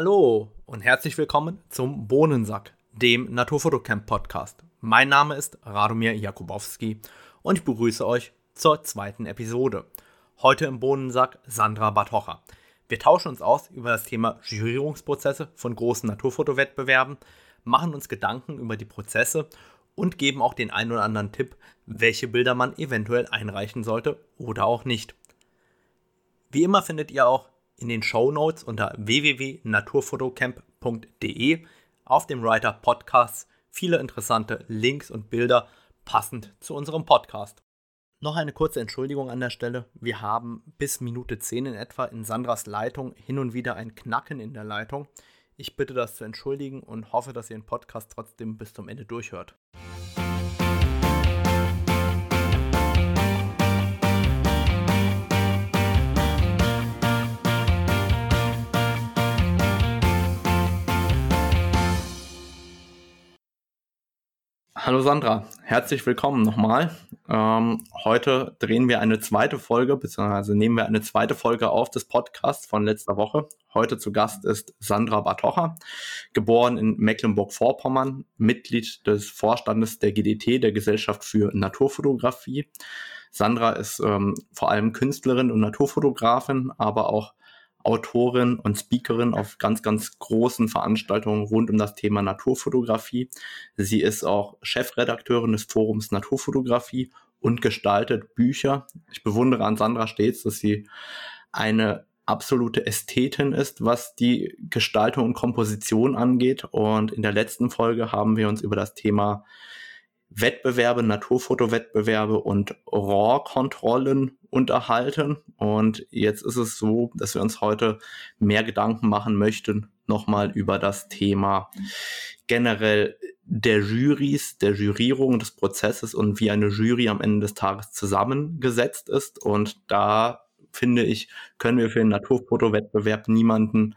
Hallo und herzlich willkommen zum Bohnensack, dem Naturfotocamp Podcast. Mein Name ist Radomir Jakubowski und ich begrüße euch zur zweiten Episode. Heute im Bohnensack Sandra Batocha. Wir tauschen uns aus über das Thema Jurierungsprozesse von großen Naturfotowettbewerben, machen uns Gedanken über die Prozesse und geben auch den einen oder anderen Tipp, welche Bilder man eventuell einreichen sollte oder auch nicht. Wie immer findet ihr auch in den Show Notes unter www.naturfotocamp.de auf dem Writer Podcast viele interessante Links und Bilder passend zu unserem Podcast. Noch eine kurze Entschuldigung an der Stelle. Wir haben bis Minute 10 in etwa in Sandras Leitung hin und wieder ein Knacken in der Leitung. Ich bitte das zu entschuldigen und hoffe, dass ihr den Podcast trotzdem bis zum Ende durchhört. Hallo Sandra, herzlich willkommen nochmal. Ähm, heute drehen wir eine zweite Folge, beziehungsweise nehmen wir eine zweite Folge auf des Podcasts von letzter Woche. Heute zu Gast ist Sandra Bartocha, geboren in Mecklenburg-Vorpommern, Mitglied des Vorstandes der GDT, der Gesellschaft für Naturfotografie. Sandra ist ähm, vor allem Künstlerin und Naturfotografin, aber auch Autorin und Speakerin auf ganz, ganz großen Veranstaltungen rund um das Thema Naturfotografie. Sie ist auch Chefredakteurin des Forums Naturfotografie und gestaltet Bücher. Ich bewundere an Sandra stets, dass sie eine absolute Ästhetin ist, was die Gestaltung und Komposition angeht. Und in der letzten Folge haben wir uns über das Thema Wettbewerbe, Naturfotowettbewerbe und RAW-Kontrollen unterhalten. Und jetzt ist es so, dass wir uns heute mehr Gedanken machen möchten, nochmal über das Thema generell der Jurys, der Jurierung des Prozesses und wie eine Jury am Ende des Tages zusammengesetzt ist. Und da finde ich, können wir für den Naturfotowettbewerb niemanden,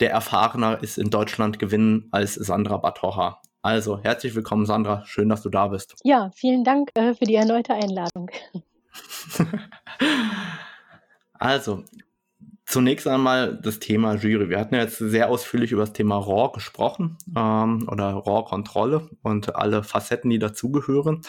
der erfahrener ist in Deutschland gewinnen als Sandra Batocha. Also, herzlich willkommen, Sandra. Schön, dass du da bist. Ja, vielen Dank äh, für die erneute Einladung. also, zunächst einmal das Thema Jury. Wir hatten ja jetzt sehr ausführlich über das Thema RAW gesprochen ähm, oder RAW-Kontrolle und alle Facetten, die dazugehören.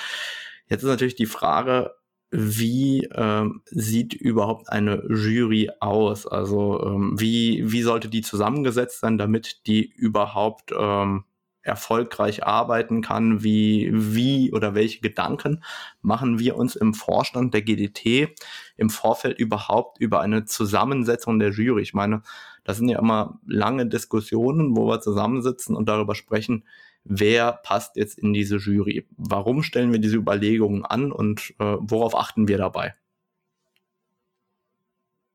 Jetzt ist natürlich die Frage, wie ähm, sieht überhaupt eine Jury aus? Also ähm, wie, wie sollte die zusammengesetzt sein, damit die überhaupt ähm, erfolgreich arbeiten kann, wie, wie oder welche Gedanken machen wir uns im Vorstand der GDT im Vorfeld überhaupt über eine Zusammensetzung der Jury. Ich meine, das sind ja immer lange Diskussionen, wo wir zusammensitzen und darüber sprechen, wer passt jetzt in diese Jury. Warum stellen wir diese Überlegungen an und äh, worauf achten wir dabei?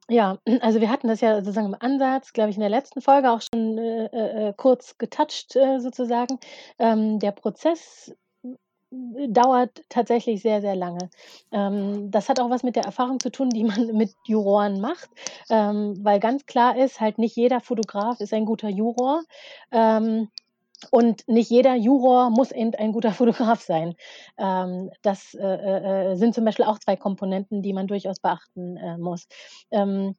Ja, also wir hatten das ja sozusagen im Ansatz, glaube ich, in der letzten Folge auch schon äh, äh, kurz getoucht äh, sozusagen. Ähm, der Prozess äh, dauert tatsächlich sehr, sehr lange. Ähm, das hat auch was mit der Erfahrung zu tun, die man mit Juroren macht, ähm, weil ganz klar ist, halt nicht jeder Fotograf ist ein guter Juror. Ähm, und nicht jeder Juror muss eben ein guter Fotograf sein. Ähm, das äh, äh, äh, sind zum Beispiel auch zwei Komponenten, die man durchaus beachten äh, muss. Ähm,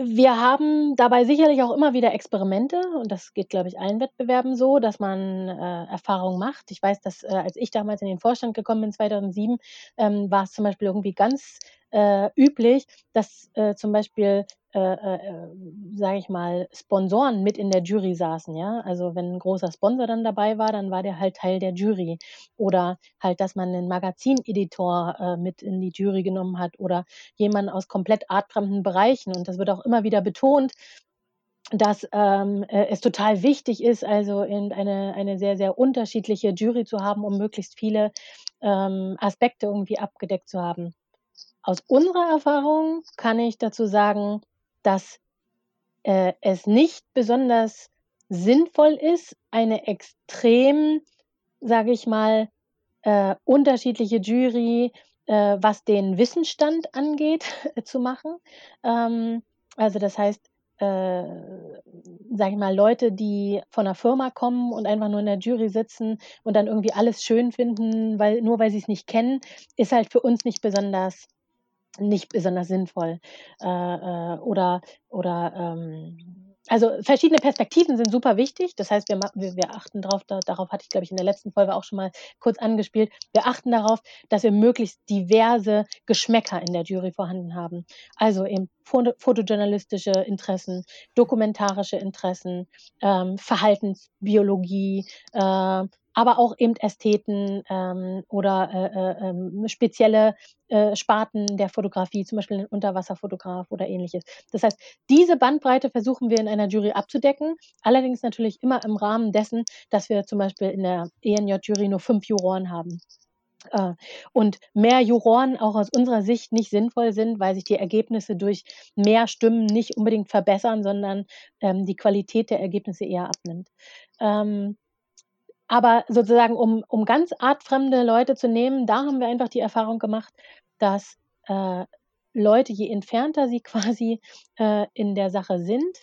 wir haben dabei sicherlich auch immer wieder Experimente und das geht, glaube ich, allen Wettbewerben so, dass man äh, Erfahrungen macht. Ich weiß, dass äh, als ich damals in den Vorstand gekommen bin, 2007, ähm, war es zum Beispiel irgendwie ganz äh, üblich, dass äh, zum Beispiel äh, äh, sage ich mal, Sponsoren mit in der Jury saßen, ja. Also wenn ein großer Sponsor dann dabei war, dann war der halt Teil der Jury. Oder halt, dass man einen Magazineditor äh, mit in die Jury genommen hat oder jemanden aus komplett artfremden Bereichen. Und das wird auch immer wieder betont, dass ähm, äh, es total wichtig ist, also in eine, eine sehr, sehr unterschiedliche Jury zu haben, um möglichst viele ähm, Aspekte irgendwie abgedeckt zu haben. Aus unserer Erfahrung kann ich dazu sagen, dass äh, es nicht besonders sinnvoll ist, eine extrem, sage ich mal, äh, unterschiedliche Jury, äh, was den Wissensstand angeht, zu machen. Ähm, also das heißt, äh, sage ich mal, Leute, die von einer Firma kommen und einfach nur in der Jury sitzen und dann irgendwie alles schön finden, weil nur weil sie es nicht kennen, ist halt für uns nicht besonders nicht besonders sinnvoll. Äh, äh, oder oder ähm, also verschiedene Perspektiven sind super wichtig. Das heißt, wir, wir, wir achten darauf, da, darauf hatte ich, glaube ich, in der letzten Folge auch schon mal kurz angespielt. Wir achten darauf, dass wir möglichst diverse Geschmäcker in der Jury vorhanden haben. Also eben fotojournalistische Interessen, dokumentarische Interessen, ähm, Verhaltensbiologie, äh, aber auch eben Ästheten ähm, oder äh, äh, ähm, spezielle äh, Sparten der Fotografie, zum Beispiel ein Unterwasserfotograf oder ähnliches. Das heißt, diese Bandbreite versuchen wir in einer Jury abzudecken, allerdings natürlich immer im Rahmen dessen, dass wir zum Beispiel in der ENJ-Jury nur fünf Juroren haben. Äh, und mehr Juroren auch aus unserer Sicht nicht sinnvoll sind, weil sich die Ergebnisse durch mehr Stimmen nicht unbedingt verbessern, sondern ähm, die Qualität der Ergebnisse eher abnimmt. Ähm, aber sozusagen, um, um ganz artfremde Leute zu nehmen, da haben wir einfach die Erfahrung gemacht, dass äh, Leute, je entfernter sie quasi äh, in der Sache sind,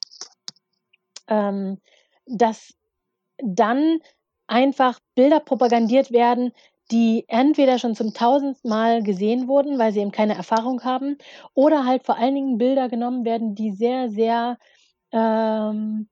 ähm, dass dann einfach Bilder propagandiert werden, die entweder schon zum tausendsten Mal gesehen wurden, weil sie eben keine Erfahrung haben, oder halt vor allen Dingen Bilder genommen werden, die sehr, sehr ähm,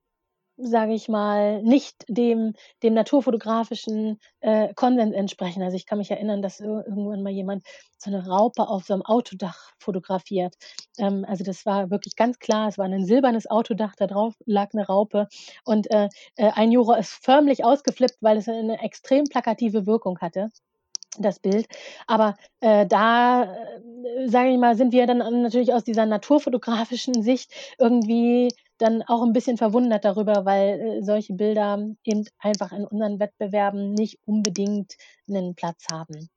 sage ich mal, nicht dem, dem naturfotografischen äh, Konsens entsprechen. Also ich kann mich erinnern, dass irgendwann mal jemand so eine Raupe auf so einem Autodach fotografiert. Ähm, also das war wirklich ganz klar, es war ein silbernes Autodach, da drauf lag eine Raupe und äh, äh, ein Juror ist förmlich ausgeflippt, weil es eine extrem plakative Wirkung hatte das Bild. Aber äh, da, äh, sage ich mal, sind wir dann natürlich aus dieser naturfotografischen Sicht irgendwie dann auch ein bisschen verwundert darüber, weil äh, solche Bilder eben einfach in unseren Wettbewerben nicht unbedingt einen Platz haben.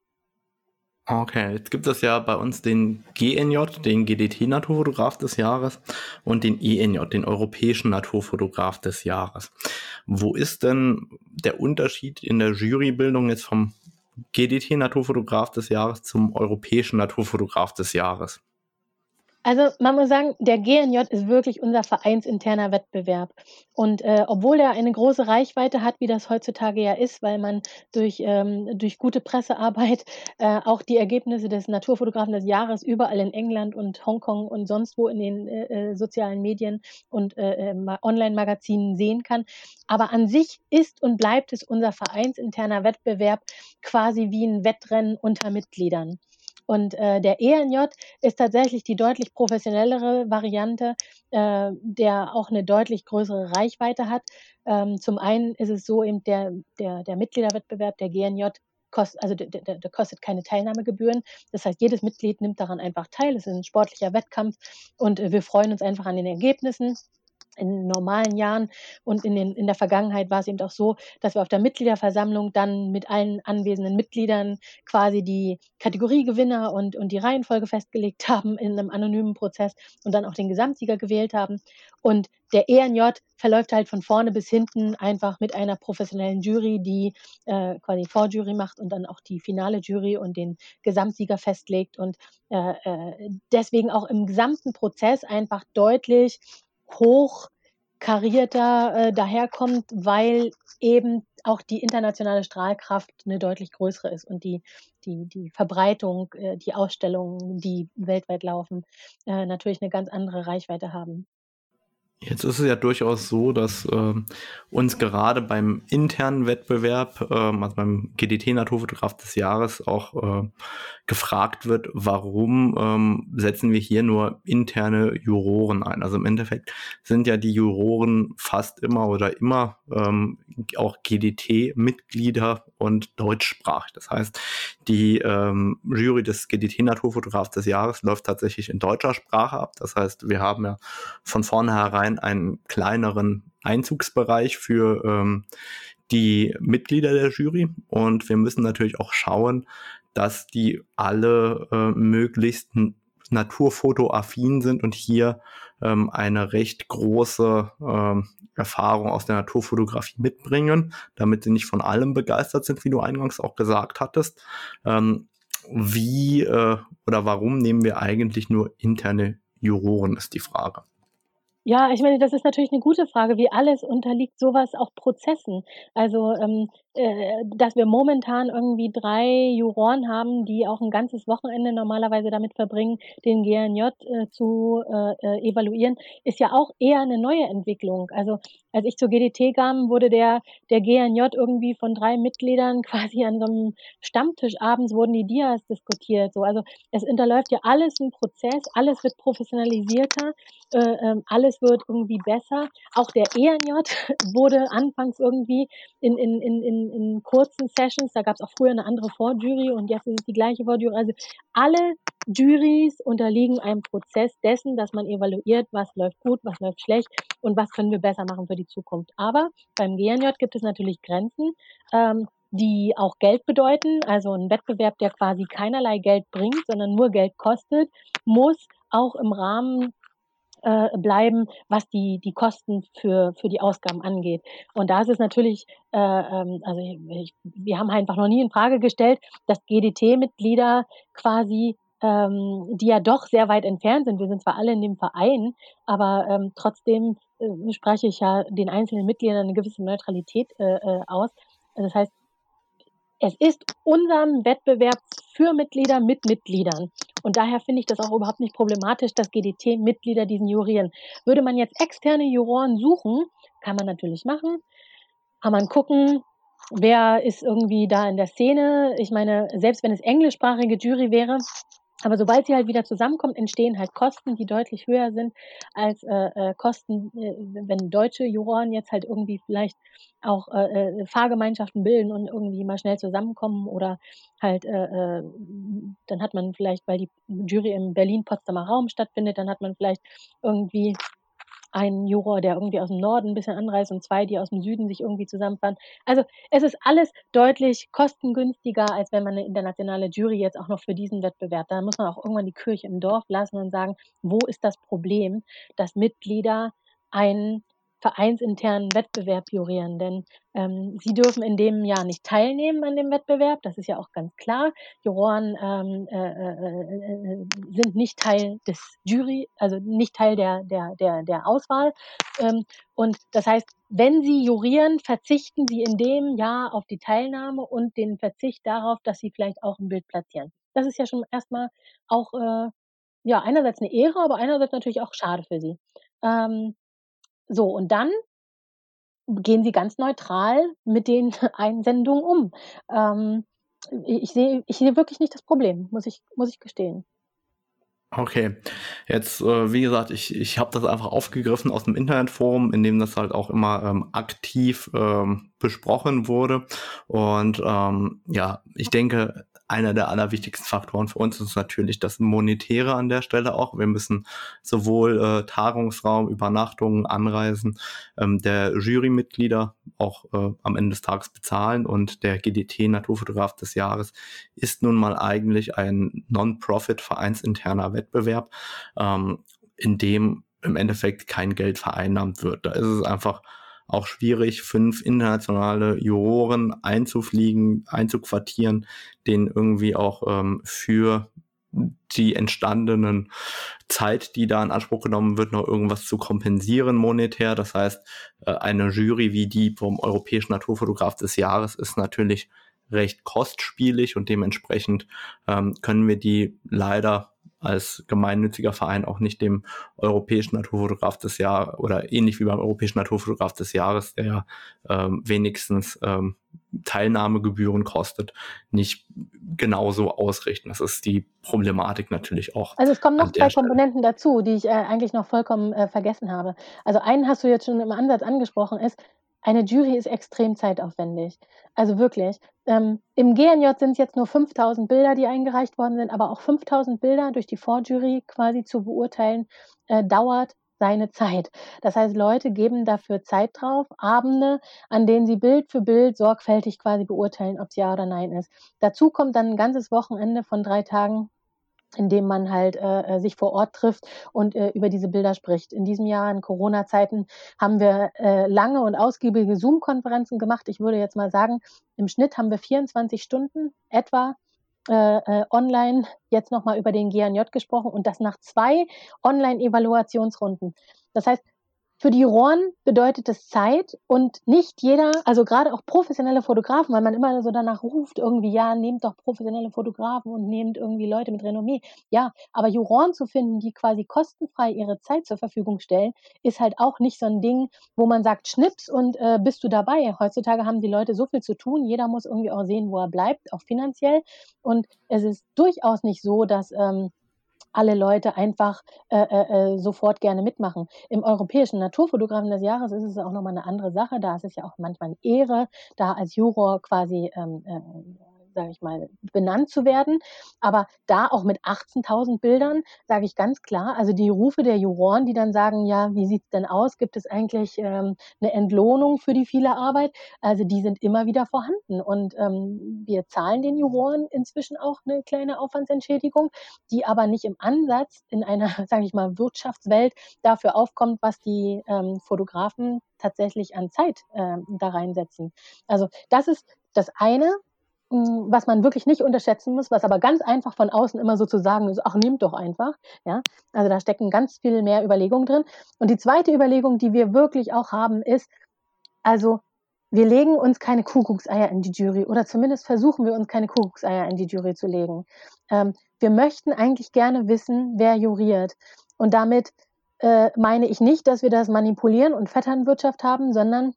Okay, jetzt gibt es ja bei uns den GNJ, den GDT Naturfotograf des Jahres und den ENJ, den Europäischen Naturfotograf des Jahres. Wo ist denn der Unterschied in der Jurybildung jetzt vom GDT Naturfotograf des Jahres zum Europäischen Naturfotograf des Jahres? Also man muss sagen, der GNJ ist wirklich unser vereinsinterner Wettbewerb. Und äh, obwohl er eine große Reichweite hat, wie das heutzutage ja ist, weil man durch, ähm, durch gute Pressearbeit äh, auch die Ergebnisse des Naturfotografen des Jahres überall in England und Hongkong und sonst wo in den äh, äh sozialen Medien und äh, äh Online-Magazinen sehen kann. Aber an sich ist und bleibt es unser vereinsinterner Wettbewerb quasi wie ein Wettrennen unter Mitgliedern. Und äh, der ENJ ist tatsächlich die deutlich professionellere Variante, äh, der auch eine deutlich größere Reichweite hat. Ähm, zum einen ist es so, eben der, der, der Mitgliederwettbewerb, der GNJ, kost, also der, der, der, kostet keine Teilnahmegebühren. Das heißt, jedes Mitglied nimmt daran einfach teil. Es ist ein sportlicher Wettkampf und äh, wir freuen uns einfach an den Ergebnissen in normalen Jahren und in, den, in der Vergangenheit war es eben auch so, dass wir auf der Mitgliederversammlung dann mit allen anwesenden Mitgliedern quasi die Kategoriegewinner und, und die Reihenfolge festgelegt haben in einem anonymen Prozess und dann auch den Gesamtsieger gewählt haben. Und der ENJ verläuft halt von vorne bis hinten einfach mit einer professionellen Jury, die äh, quasi Vorjury macht und dann auch die finale Jury und den Gesamtsieger festlegt und äh, äh deswegen auch im gesamten Prozess einfach deutlich hochkarierter äh, daherkommt, weil eben auch die internationale Strahlkraft eine deutlich größere ist und die, die, die Verbreitung, äh, die Ausstellungen, die weltweit laufen, äh, natürlich eine ganz andere Reichweite haben. Jetzt ist es ja durchaus so, dass ähm, uns gerade beim internen Wettbewerb, ähm, also beim GDT Naturfotograf des Jahres, auch äh, gefragt wird, warum ähm, setzen wir hier nur interne Juroren ein? Also im Endeffekt sind ja die Juroren fast immer oder immer ähm, auch GDT-Mitglieder und deutschsprachig. Das heißt, die ähm, Jury des GDT Naturfotografs des Jahres läuft tatsächlich in deutscher Sprache ab. Das heißt, wir haben ja von vornherein einen kleineren Einzugsbereich für ähm, die Mitglieder der Jury und wir müssen natürlich auch schauen, dass die alle äh, möglichst naturfotoaffin sind und hier ähm, eine recht große ähm, Erfahrung aus der Naturfotografie mitbringen, damit sie nicht von allem begeistert sind, wie du eingangs auch gesagt hattest. Ähm, wie äh, oder warum nehmen wir eigentlich nur interne Juroren, ist die Frage. Ja, ich meine, das ist natürlich eine gute Frage. Wie alles unterliegt sowas auch Prozessen. Also, ähm, äh, dass wir momentan irgendwie drei Juroren haben, die auch ein ganzes Wochenende normalerweise damit verbringen, den GNJ, äh, zu, äh, äh, evaluieren, ist ja auch eher eine neue Entwicklung. Also, als ich zur GDT kam, wurde der der GNJ irgendwie von drei Mitgliedern quasi an so einem Stammtisch abends wurden die Dias diskutiert, so. Also, es unterläuft ja alles ein Prozess, alles wird professionalisierter, äh, ähm, alles wird irgendwie besser. Auch der ENJ wurde anfangs irgendwie in in in in in kurzen Sessions da gab's auch früher eine andere Vorjury und jetzt ist es die gleiche Vorjury. Also, alle Juries unterliegen einem Prozess dessen, dass man evaluiert, was läuft gut, was läuft schlecht und was können wir besser machen für die Zukunft. Aber beim GNJ gibt es natürlich Grenzen, ähm, die auch Geld bedeuten. Also ein Wettbewerb, der quasi keinerlei Geld bringt, sondern nur Geld kostet, muss auch im Rahmen äh, bleiben, was die, die Kosten für, für die Ausgaben angeht. Und da ist es natürlich, äh, ähm, also ich, wir haben einfach noch nie in Frage gestellt, dass GDT-Mitglieder quasi ähm, die ja doch sehr weit entfernt sind. Wir sind zwar alle in dem Verein, aber ähm, trotzdem äh, spreche ich ja den einzelnen Mitgliedern eine gewisse Neutralität äh, äh, aus. Das heißt, es ist unserem Wettbewerb für Mitglieder mit Mitgliedern. Und daher finde ich das auch überhaupt nicht problematisch, dass GDT-Mitglieder diesen jurieren. Würde man jetzt externe Juroren suchen, kann man natürlich machen. Kann man gucken, wer ist irgendwie da in der Szene. Ich meine, selbst wenn es englischsprachige Jury wäre, aber sobald sie halt wieder zusammenkommen, entstehen halt Kosten, die deutlich höher sind als äh, äh, Kosten, äh, wenn deutsche Juroren jetzt halt irgendwie vielleicht auch äh, äh, Fahrgemeinschaften bilden und irgendwie mal schnell zusammenkommen oder halt, äh, äh, dann hat man vielleicht, weil die Jury im Berlin-Potsdamer Raum stattfindet, dann hat man vielleicht irgendwie ein Juror, der irgendwie aus dem Norden ein bisschen anreist und zwei, die aus dem Süden sich irgendwie zusammenfahren. Also es ist alles deutlich kostengünstiger, als wenn man eine internationale Jury jetzt auch noch für diesen Wettbewerb. Da muss man auch irgendwann die Kirche im Dorf lassen und sagen, wo ist das Problem, dass Mitglieder einen vereinsinternen Wettbewerb jurieren, denn ähm, sie dürfen in dem Jahr nicht teilnehmen an dem Wettbewerb, das ist ja auch ganz klar. Juroren ähm, äh, äh, äh, sind nicht Teil des Jury, also nicht Teil der, der, der, der Auswahl. Ähm, und das heißt, wenn sie jurieren, verzichten sie in dem Jahr auf die Teilnahme und den Verzicht darauf, dass sie vielleicht auch ein Bild platzieren. Das ist ja schon erstmal auch äh, ja einerseits eine Ehre, aber einerseits natürlich auch schade für sie. Ähm, so, und dann gehen sie ganz neutral mit den Einsendungen um. Ähm, ich sehe ich sehe wirklich nicht das Problem, muss ich muss ich gestehen. Okay, jetzt, äh, wie gesagt, ich, ich habe das einfach aufgegriffen aus dem Internetforum, in dem das halt auch immer ähm, aktiv ähm, besprochen wurde. Und ähm, ja, ich denke, einer der allerwichtigsten Faktoren für uns ist natürlich das Monetäre an der Stelle auch. Wir müssen sowohl äh, Tagungsraum, Übernachtungen, Anreisen ähm, der Jurymitglieder auch äh, am Ende des Tages bezahlen und der GDT Naturfotograf des Jahres ist nun mal eigentlich ein Non-Profit vereinsinterner Wettbewerb, ähm, in dem im Endeffekt kein Geld vereinnahmt wird. Da ist es einfach auch schwierig, fünf internationale Juroren einzufliegen, einzuquartieren, denen irgendwie auch ähm, für die entstandenen Zeit, die da in Anspruch genommen wird, noch irgendwas zu kompensieren monetär. Das heißt, äh, eine Jury wie die vom Europäischen Naturfotograf des Jahres ist natürlich recht kostspielig und dementsprechend ähm, können wir die leider als gemeinnütziger Verein auch nicht dem Europäischen Naturfotograf des Jahres oder ähnlich wie beim Europäischen Naturfotograf des Jahres, der ja ähm, wenigstens ähm, Teilnahmegebühren kostet, nicht genauso ausrichten. Das ist die Problematik natürlich auch. Also es kommen noch zwei Komponenten dazu, die ich äh, eigentlich noch vollkommen äh, vergessen habe. Also einen hast du jetzt schon im Ansatz angesprochen, ist, eine Jury ist extrem zeitaufwendig. Also wirklich. Ähm, Im GNJ sind es jetzt nur 5000 Bilder, die eingereicht worden sind, aber auch 5000 Bilder durch die Vorjury quasi zu beurteilen, äh, dauert seine Zeit. Das heißt, Leute geben dafür Zeit drauf, Abende, an denen sie Bild für Bild sorgfältig quasi beurteilen, ob es ja oder nein ist. Dazu kommt dann ein ganzes Wochenende von drei Tagen indem man halt äh, äh, sich vor Ort trifft und äh, über diese Bilder spricht. In diesem Jahr, in Corona-Zeiten, haben wir äh, lange und ausgiebige Zoom-Konferenzen gemacht. Ich würde jetzt mal sagen, im Schnitt haben wir 24 Stunden etwa äh, äh, online jetzt nochmal über den GNJ gesprochen und das nach zwei Online-Evaluationsrunden. Das heißt, für die Juroren bedeutet es Zeit und nicht jeder, also gerade auch professionelle Fotografen, weil man immer so danach ruft, irgendwie, ja, nehmt doch professionelle Fotografen und nehmt irgendwie Leute mit Renommee. Ja, aber Juroren zu finden, die quasi kostenfrei ihre Zeit zur Verfügung stellen, ist halt auch nicht so ein Ding, wo man sagt, schnips und äh, bist du dabei. Heutzutage haben die Leute so viel zu tun, jeder muss irgendwie auch sehen, wo er bleibt, auch finanziell. Und es ist durchaus nicht so, dass ähm, alle Leute einfach äh, äh, äh, sofort gerne mitmachen. Im europäischen Naturfotografen des Jahres ist es auch nochmal eine andere Sache. Da ist es ja auch manchmal eine Ehre, da als Juror quasi ähm, äh, sage ich mal, benannt zu werden. Aber da auch mit 18.000 Bildern sage ich ganz klar, also die Rufe der Juroren, die dann sagen, ja, wie sieht es denn aus? Gibt es eigentlich ähm, eine Entlohnung für die viele Arbeit? Also die sind immer wieder vorhanden. Und ähm, wir zahlen den Juroren inzwischen auch eine kleine Aufwandsentschädigung, die aber nicht im Ansatz in einer, sage ich mal, Wirtschaftswelt dafür aufkommt, was die ähm, Fotografen tatsächlich an Zeit äh, da reinsetzen. Also das ist das eine. Hm, was man wirklich nicht unterschätzen muss, was aber ganz einfach von außen immer so zu sagen ist, ach, nehmt doch einfach. Ja, also da stecken ganz viel mehr Überlegungen drin. Und die zweite Überlegung, die wir wirklich auch haben, ist, also wir legen uns keine Kuckuckseier in die Jury oder zumindest versuchen wir uns keine Kuckuckseier in die Jury zu legen. Ähm, wir möchten eigentlich gerne wissen, wer juriert. Und damit äh, meine ich nicht, dass wir das Manipulieren und Vetternwirtschaft haben, sondern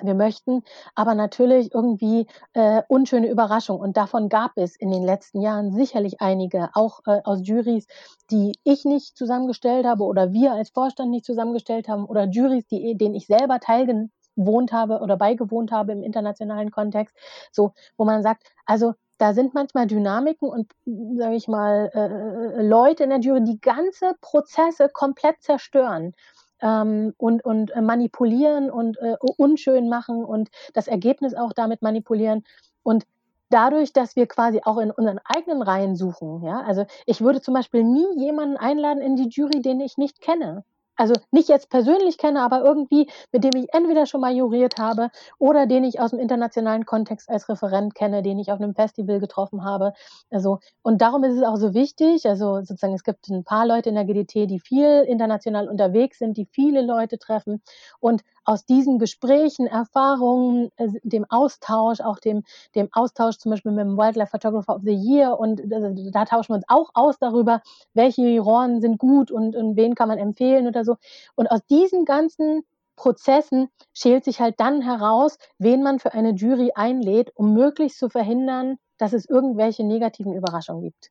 wir möchten aber natürlich irgendwie äh, unschöne Überraschungen. Und davon gab es in den letzten Jahren sicherlich einige, auch äh, aus Juries, die ich nicht zusammengestellt habe oder wir als Vorstand nicht zusammengestellt haben oder Juries, die, denen ich selber teilgewohnt habe oder beigewohnt habe im internationalen Kontext. So, wo man sagt, also da sind manchmal Dynamiken und, sage ich mal, äh, äh, Leute in der Jury, die ganze Prozesse komplett zerstören ähm, und, und äh, manipulieren und äh, unschön machen und das Ergebnis auch damit manipulieren. Und dadurch, dass wir quasi auch in unseren eigenen Reihen suchen, ja, also ich würde zum Beispiel nie jemanden einladen in die Jury, den ich nicht kenne also nicht jetzt persönlich kenne, aber irgendwie, mit dem ich entweder schon mal juriert habe oder den ich aus dem internationalen Kontext als Referent kenne, den ich auf einem Festival getroffen habe. Also, und darum ist es auch so wichtig, also sozusagen, es gibt ein paar Leute in der GDT, die viel international unterwegs sind, die viele Leute treffen und aus diesen Gesprächen, Erfahrungen, äh, dem Austausch, auch dem, dem Austausch zum Beispiel mit dem Wildlife Photographer of the Year und äh, da tauschen wir uns auch aus darüber, welche Juroren sind gut und, und wen kann man empfehlen oder so. Und aus diesen ganzen Prozessen schält sich halt dann heraus, wen man für eine Jury einlädt, um möglichst zu verhindern, dass es irgendwelche negativen Überraschungen gibt.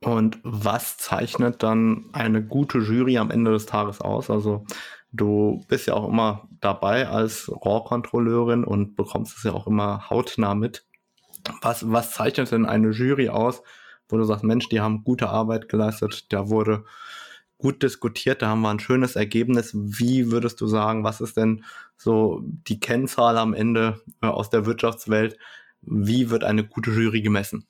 Und was zeichnet dann eine gute Jury am Ende des Tages aus? Also du bist ja auch immer dabei als Rohrkontrolleurin und bekommst es ja auch immer hautnah mit. Was, was zeichnet denn eine Jury aus, wo du sagst, Mensch, die haben gute Arbeit geleistet, da wurde gut diskutiert, da haben wir ein schönes Ergebnis. Wie würdest du sagen, was ist denn so die Kennzahl am Ende äh, aus der Wirtschaftswelt? Wie wird eine gute Jury gemessen?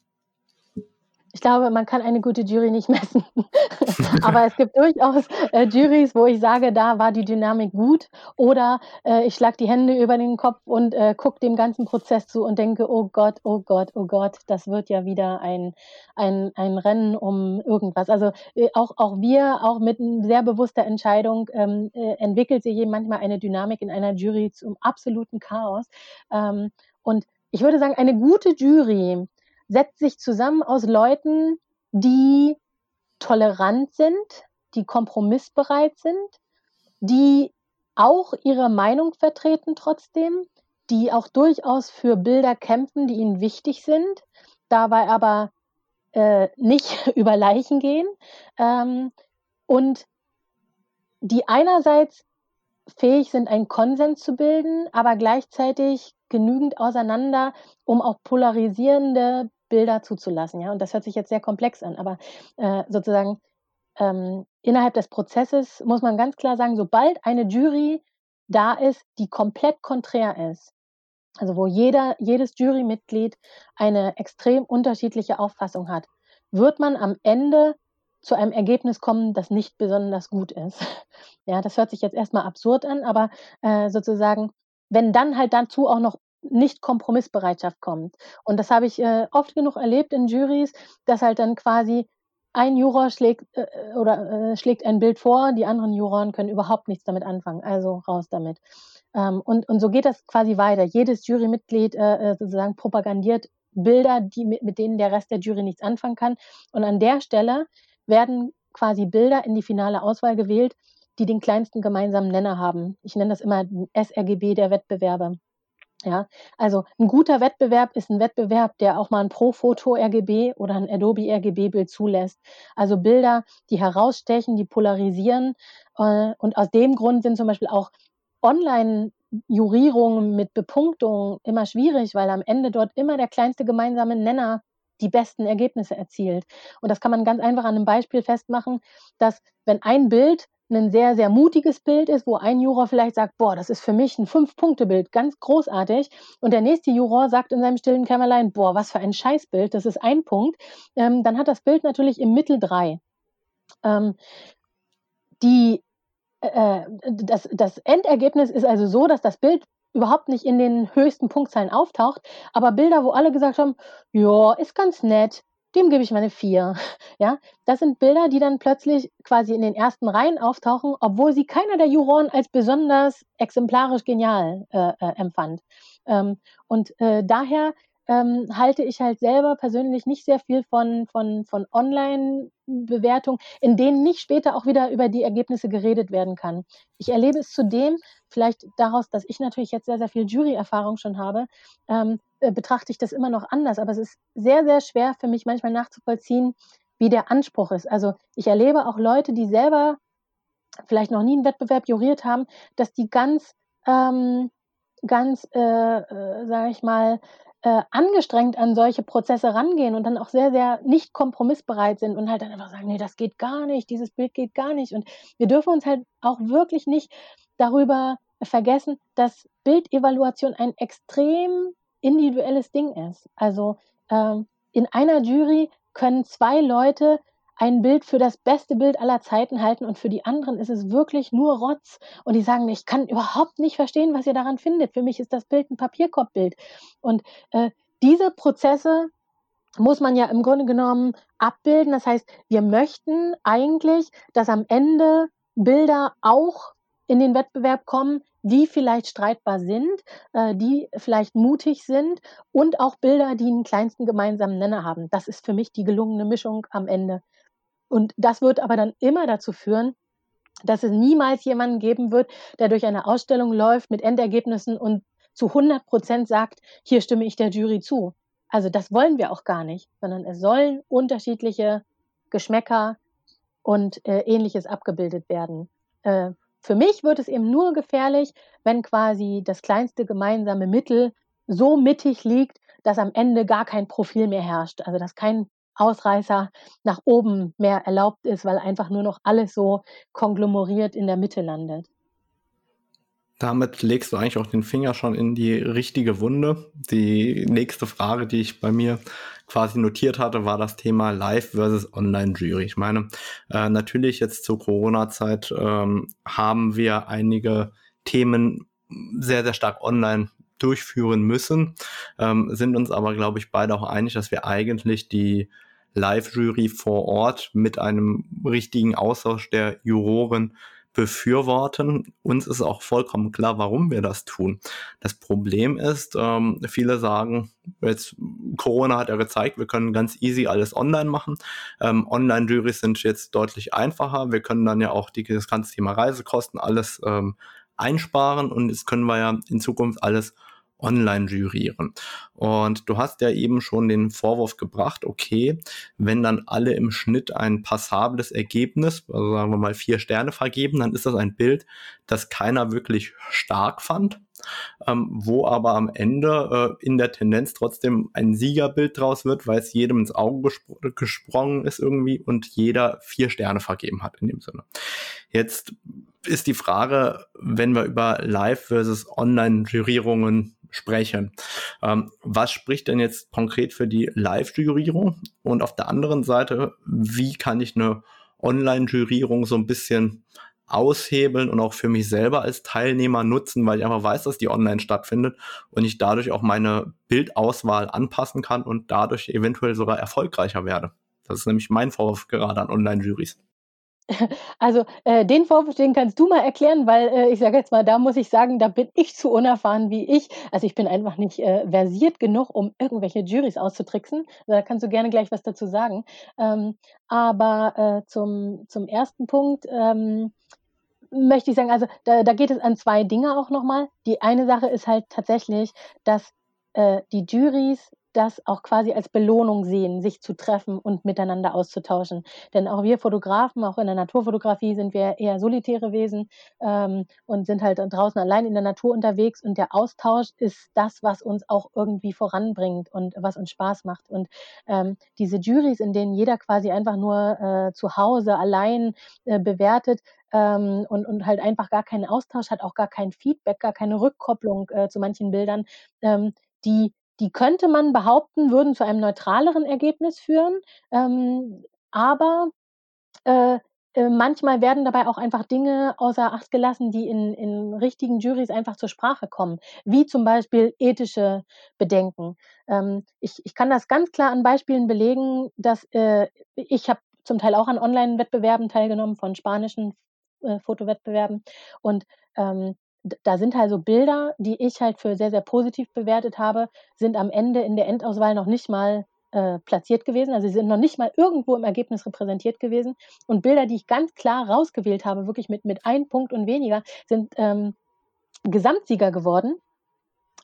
Ich glaube, man kann eine gute Jury nicht messen. Aber es gibt durchaus äh, Juries, wo ich sage, da war die Dynamik gut. Oder äh, ich schlage die Hände über den Kopf und äh, gucke dem ganzen Prozess zu und denke, oh Gott, oh Gott, oh Gott, das wird ja wieder ein, ein, ein Rennen um irgendwas. Also äh, auch, auch wir, auch mit sehr bewusster Entscheidung, ähm, äh, entwickelt sich eben manchmal eine Dynamik in einer Jury zum absoluten Chaos. Ähm, und ich würde sagen, eine gute Jury setzt sich zusammen aus Leuten, die tolerant sind, die kompromissbereit sind, die auch ihre Meinung vertreten trotzdem, die auch durchaus für Bilder kämpfen, die ihnen wichtig sind, dabei aber äh, nicht über Leichen gehen. Ähm, und die einerseits fähig sind, einen Konsens zu bilden, aber gleichzeitig genügend auseinander, um auch polarisierende Bilder zuzulassen. Ja? Und das hört sich jetzt sehr komplex an, aber äh, sozusagen ähm, innerhalb des Prozesses muss man ganz klar sagen, sobald eine Jury da ist, die komplett konträr ist, also wo jeder, jedes Jurymitglied eine extrem unterschiedliche Auffassung hat, wird man am Ende zu einem Ergebnis kommen, das nicht besonders gut ist. Ja, das hört sich jetzt erstmal absurd an, aber äh, sozusagen, wenn dann halt dazu auch noch nicht Kompromissbereitschaft kommt. Und das habe ich äh, oft genug erlebt in Juries, dass halt dann quasi ein Juror schlägt äh, oder äh, schlägt ein Bild vor, die anderen Juroren können überhaupt nichts damit anfangen, also raus damit. Ähm, und, und so geht das quasi weiter. Jedes Jurymitglied äh, äh sozusagen propagandiert Bilder, die, mit, mit denen der Rest der Jury nichts anfangen kann. Und an der Stelle werden quasi Bilder in die finale Auswahl gewählt, die den kleinsten gemeinsamen Nenner haben. Ich nenne das immer SRGB der Wettbewerbe. Ja, also ein guter Wettbewerb ist ein Wettbewerb, der auch mal ein Pro-Foto RGB oder ein Adobe RGB Bild zulässt. Also Bilder, die herausstechen, die polarisieren. Äh, und aus dem Grund sind zum Beispiel auch Online-Jurierungen mit Bepunktung immer schwierig, weil am Ende dort immer der kleinste gemeinsame Nenner die besten Ergebnisse erzielt. Und das kann man ganz einfach an einem Beispiel festmachen, dass wenn ein Bild ein sehr, sehr mutiges Bild ist, wo ein Juror vielleicht sagt, boah, das ist für mich ein Fünf-Punkte-Bild, ganz großartig. Und der nächste Juror sagt in seinem stillen Kämmerlein, boah, was für ein Scheißbild, das ist ein Punkt. Ähm, dann hat das Bild natürlich im Mittel drei. Ähm, die, äh, das, das Endergebnis ist also so, dass das Bild überhaupt nicht in den höchsten Punktzahlen auftaucht, aber Bilder, wo alle gesagt haben, ja, ist ganz nett, dem gebe ich meine vier. Ja, das sind Bilder, die dann plötzlich quasi in den ersten Reihen auftauchen, obwohl sie keiner der Juroren als besonders exemplarisch genial äh, äh, empfand. Ähm, und äh, daher ähm, halte ich halt selber persönlich nicht sehr viel von, von, von Online-Bewertungen, in denen nicht später auch wieder über die Ergebnisse geredet werden kann. Ich erlebe es zudem, vielleicht daraus, dass ich natürlich jetzt sehr, sehr viel Jury-Erfahrung schon habe, ähm, äh, betrachte ich das immer noch anders. Aber es ist sehr, sehr schwer für mich manchmal nachzuvollziehen, wie der Anspruch ist. Also ich erlebe auch Leute, die selber vielleicht noch nie einen Wettbewerb juriert haben, dass die ganz, ähm, ganz, äh, äh, sage ich mal, äh, angestrengt an solche Prozesse rangehen und dann auch sehr, sehr nicht kompromissbereit sind und halt dann einfach sagen, nee, das geht gar nicht, dieses Bild geht gar nicht. Und wir dürfen uns halt auch wirklich nicht darüber vergessen, dass Bildevaluation ein extrem individuelles Ding ist. Also ähm, in einer Jury können zwei Leute ein Bild für das beste Bild aller Zeiten halten und für die anderen ist es wirklich nur Rotz. Und die sagen, ich kann überhaupt nicht verstehen, was ihr daran findet. Für mich ist das Bild ein Papierkorbbild. Und äh, diese Prozesse muss man ja im Grunde genommen abbilden. Das heißt, wir möchten eigentlich, dass am Ende Bilder auch in den Wettbewerb kommen, die vielleicht streitbar sind, äh, die vielleicht mutig sind und auch Bilder, die einen kleinsten gemeinsamen Nenner haben. Das ist für mich die gelungene Mischung am Ende. Und das wird aber dann immer dazu führen, dass es niemals jemanden geben wird, der durch eine Ausstellung läuft mit Endergebnissen und zu 100 Prozent sagt, hier stimme ich der Jury zu. Also das wollen wir auch gar nicht, sondern es sollen unterschiedliche Geschmäcker und äh, ähnliches abgebildet werden. Äh, für mich wird es eben nur gefährlich, wenn quasi das kleinste gemeinsame Mittel so mittig liegt, dass am Ende gar kein Profil mehr herrscht. Also dass kein Ausreißer nach oben mehr erlaubt ist, weil einfach nur noch alles so konglomeriert in der Mitte landet. Damit legst du eigentlich auch den Finger schon in die richtige Wunde. Die nächste Frage, die ich bei mir quasi notiert hatte, war das Thema Live versus Online-Jury. Ich meine, äh, natürlich jetzt zur Corona-Zeit ähm, haben wir einige Themen sehr, sehr stark online durchführen müssen, ähm, sind uns aber, glaube ich, beide auch einig, dass wir eigentlich die Live-Jury vor Ort mit einem richtigen Austausch der Juroren befürworten. Uns ist auch vollkommen klar, warum wir das tun. Das Problem ist, ähm, viele sagen, jetzt Corona hat ja gezeigt, wir können ganz easy alles online machen. Ähm, Online-Juries sind jetzt deutlich einfacher. Wir können dann ja auch die, das ganze Thema Reisekosten alles ähm, einsparen und jetzt können wir ja in Zukunft alles online jurieren. Und du hast ja eben schon den Vorwurf gebracht, okay, wenn dann alle im Schnitt ein passables Ergebnis, also sagen wir mal vier Sterne vergeben, dann ist das ein Bild, das keiner wirklich stark fand, ähm, wo aber am Ende äh, in der Tendenz trotzdem ein Siegerbild draus wird, weil es jedem ins Auge gespr gesprungen ist irgendwie und jeder vier Sterne vergeben hat in dem Sinne. Jetzt ist die Frage, wenn wir über Live versus Online-Jurierungen sprechen. Ähm, was spricht denn jetzt konkret für die Live-Jurierung? Und auf der anderen Seite, wie kann ich eine Online-Jurierung so ein bisschen aushebeln und auch für mich selber als Teilnehmer nutzen, weil ich einfach weiß, dass die online stattfindet und ich dadurch auch meine Bildauswahl anpassen kann und dadurch eventuell sogar erfolgreicher werde. Das ist nämlich mein Vorwurf gerade an Online-Juries. Also, äh, den Vorwurf, den kannst du mal erklären, weil, äh, ich sage jetzt mal, da muss ich sagen, da bin ich zu unerfahren wie ich. Also, ich bin einfach nicht, äh, versiert genug, um irgendwelche Juries auszutricksen. Da kannst du gerne gleich was dazu sagen. Ähm, aber, äh, zum zum ersten Punkt, ähm, möchte ich sagen, also, da da geht es an zwei Dinge auch noch mal. Die eine Sache ist halt tatsächlich, dass, äh, die Juries das auch quasi als Belohnung sehen, sich zu treffen und miteinander auszutauschen. Denn auch wir Fotografen, auch in der Naturfotografie sind wir eher solitäre Wesen ähm, und sind halt draußen allein in der Natur unterwegs und der Austausch ist das, was uns auch irgendwie voranbringt und was uns Spaß macht. Und ähm, diese Juries, in denen jeder quasi einfach nur äh, zu Hause allein äh, bewertet, ähm, und, und halt einfach gar keinen Austausch hat, auch gar kein Feedback, gar keine Rückkopplung äh, zu manchen Bildern, ähm, die die könnte man behaupten, würden zu einem neutraleren Ergebnis führen. Ähm, aber äh, äh, manchmal werden dabei auch einfach Dinge außer Acht gelassen, die in, in richtigen Juries einfach zur Sprache kommen, wie zum Beispiel ethische Bedenken. Ähm, ich, ich kann das ganz klar an Beispielen belegen, dass äh, ich habe zum Teil auch an Online-Wettbewerben teilgenommen, von spanischen äh, Fotowettbewerben. Und ähm, da sind halt so Bilder, die ich halt für sehr, sehr positiv bewertet habe, sind am Ende in der Endauswahl noch nicht mal äh, platziert gewesen. Also sie sind noch nicht mal irgendwo im Ergebnis repräsentiert gewesen. Und Bilder, die ich ganz klar rausgewählt habe, wirklich mit, mit einem Punkt und weniger, sind ähm, Gesamtsieger geworden.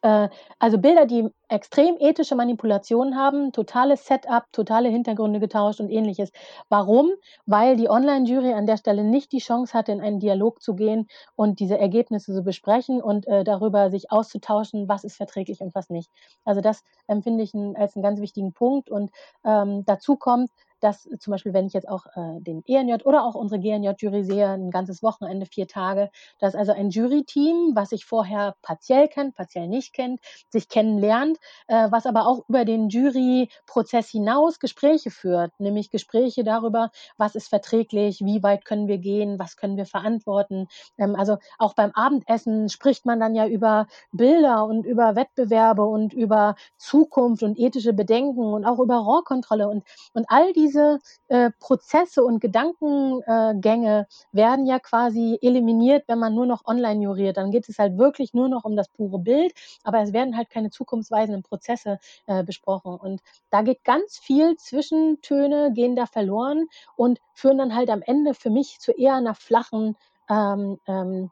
Äh, also Bilder, die extrem ethische Manipulationen haben, totales Setup, totale Hintergründe getauscht und ähnliches. Warum? Weil die Online-Jury an der Stelle nicht die Chance hatte, in einen Dialog zu gehen und diese Ergebnisse zu besprechen und äh, darüber sich auszutauschen, was ist verträglich und was nicht. Also das empfinde ich als einen ganz wichtigen Punkt. Und ähm, dazu kommt, dass zum Beispiel, wenn ich jetzt auch äh, den ENJ oder auch unsere GNJ-Jury sehe, ein ganzes Wochenende, vier Tage, dass also ein Jury-Team, was sich vorher partiell kennt, partiell nicht kennt, sich kennenlernt, äh, was aber auch über den Jury-Prozess hinaus Gespräche führt, nämlich Gespräche darüber, was ist verträglich, wie weit können wir gehen, was können wir verantworten. Ähm, also auch beim Abendessen spricht man dann ja über Bilder und über Wettbewerbe und über Zukunft und ethische Bedenken und auch über Rohrkontrolle und, und all diese diese äh, Prozesse und Gedankengänge werden ja quasi eliminiert, wenn man nur noch online juriert. Dann geht es halt wirklich nur noch um das pure Bild, aber es werden halt keine zukunftsweisenden Prozesse äh, besprochen. Und da geht ganz viel Zwischentöne, gehen da verloren und führen dann halt am Ende für mich zu eher einer flachen, ähm, ähm,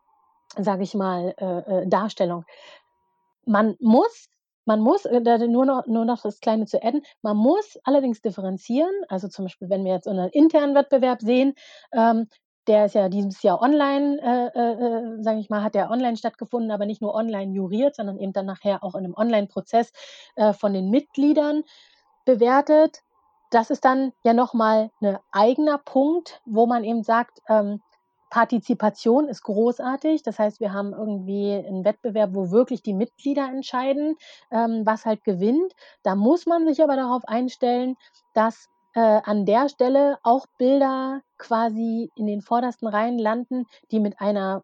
sage ich mal, äh, äh, Darstellung. Man muss man muss, äh, nur noch nur noch das Kleine zu adden, man muss allerdings differenzieren. Also, zum Beispiel, wenn wir jetzt unseren internen Wettbewerb sehen, ähm, der ist ja dieses Jahr online, äh, äh, äh, sage ich mal hat der online stattgefunden, aber nicht nur online juriert, sondern eben dann nachher auch in einem Online-Prozess, äh, von den Mitgliedern bewertet. Das ist dann ja noch mal 'ne eigener Punkt, wo man eben sagt, ähm Partizipation ist großartig. Das heißt, wir haben irgendwie einen Wettbewerb, wo wirklich die Mitglieder entscheiden, ähm, was halt gewinnt. Da muss man sich aber darauf einstellen, dass äh, an der Stelle auch Bilder quasi in den vordersten Reihen landen, die mit einer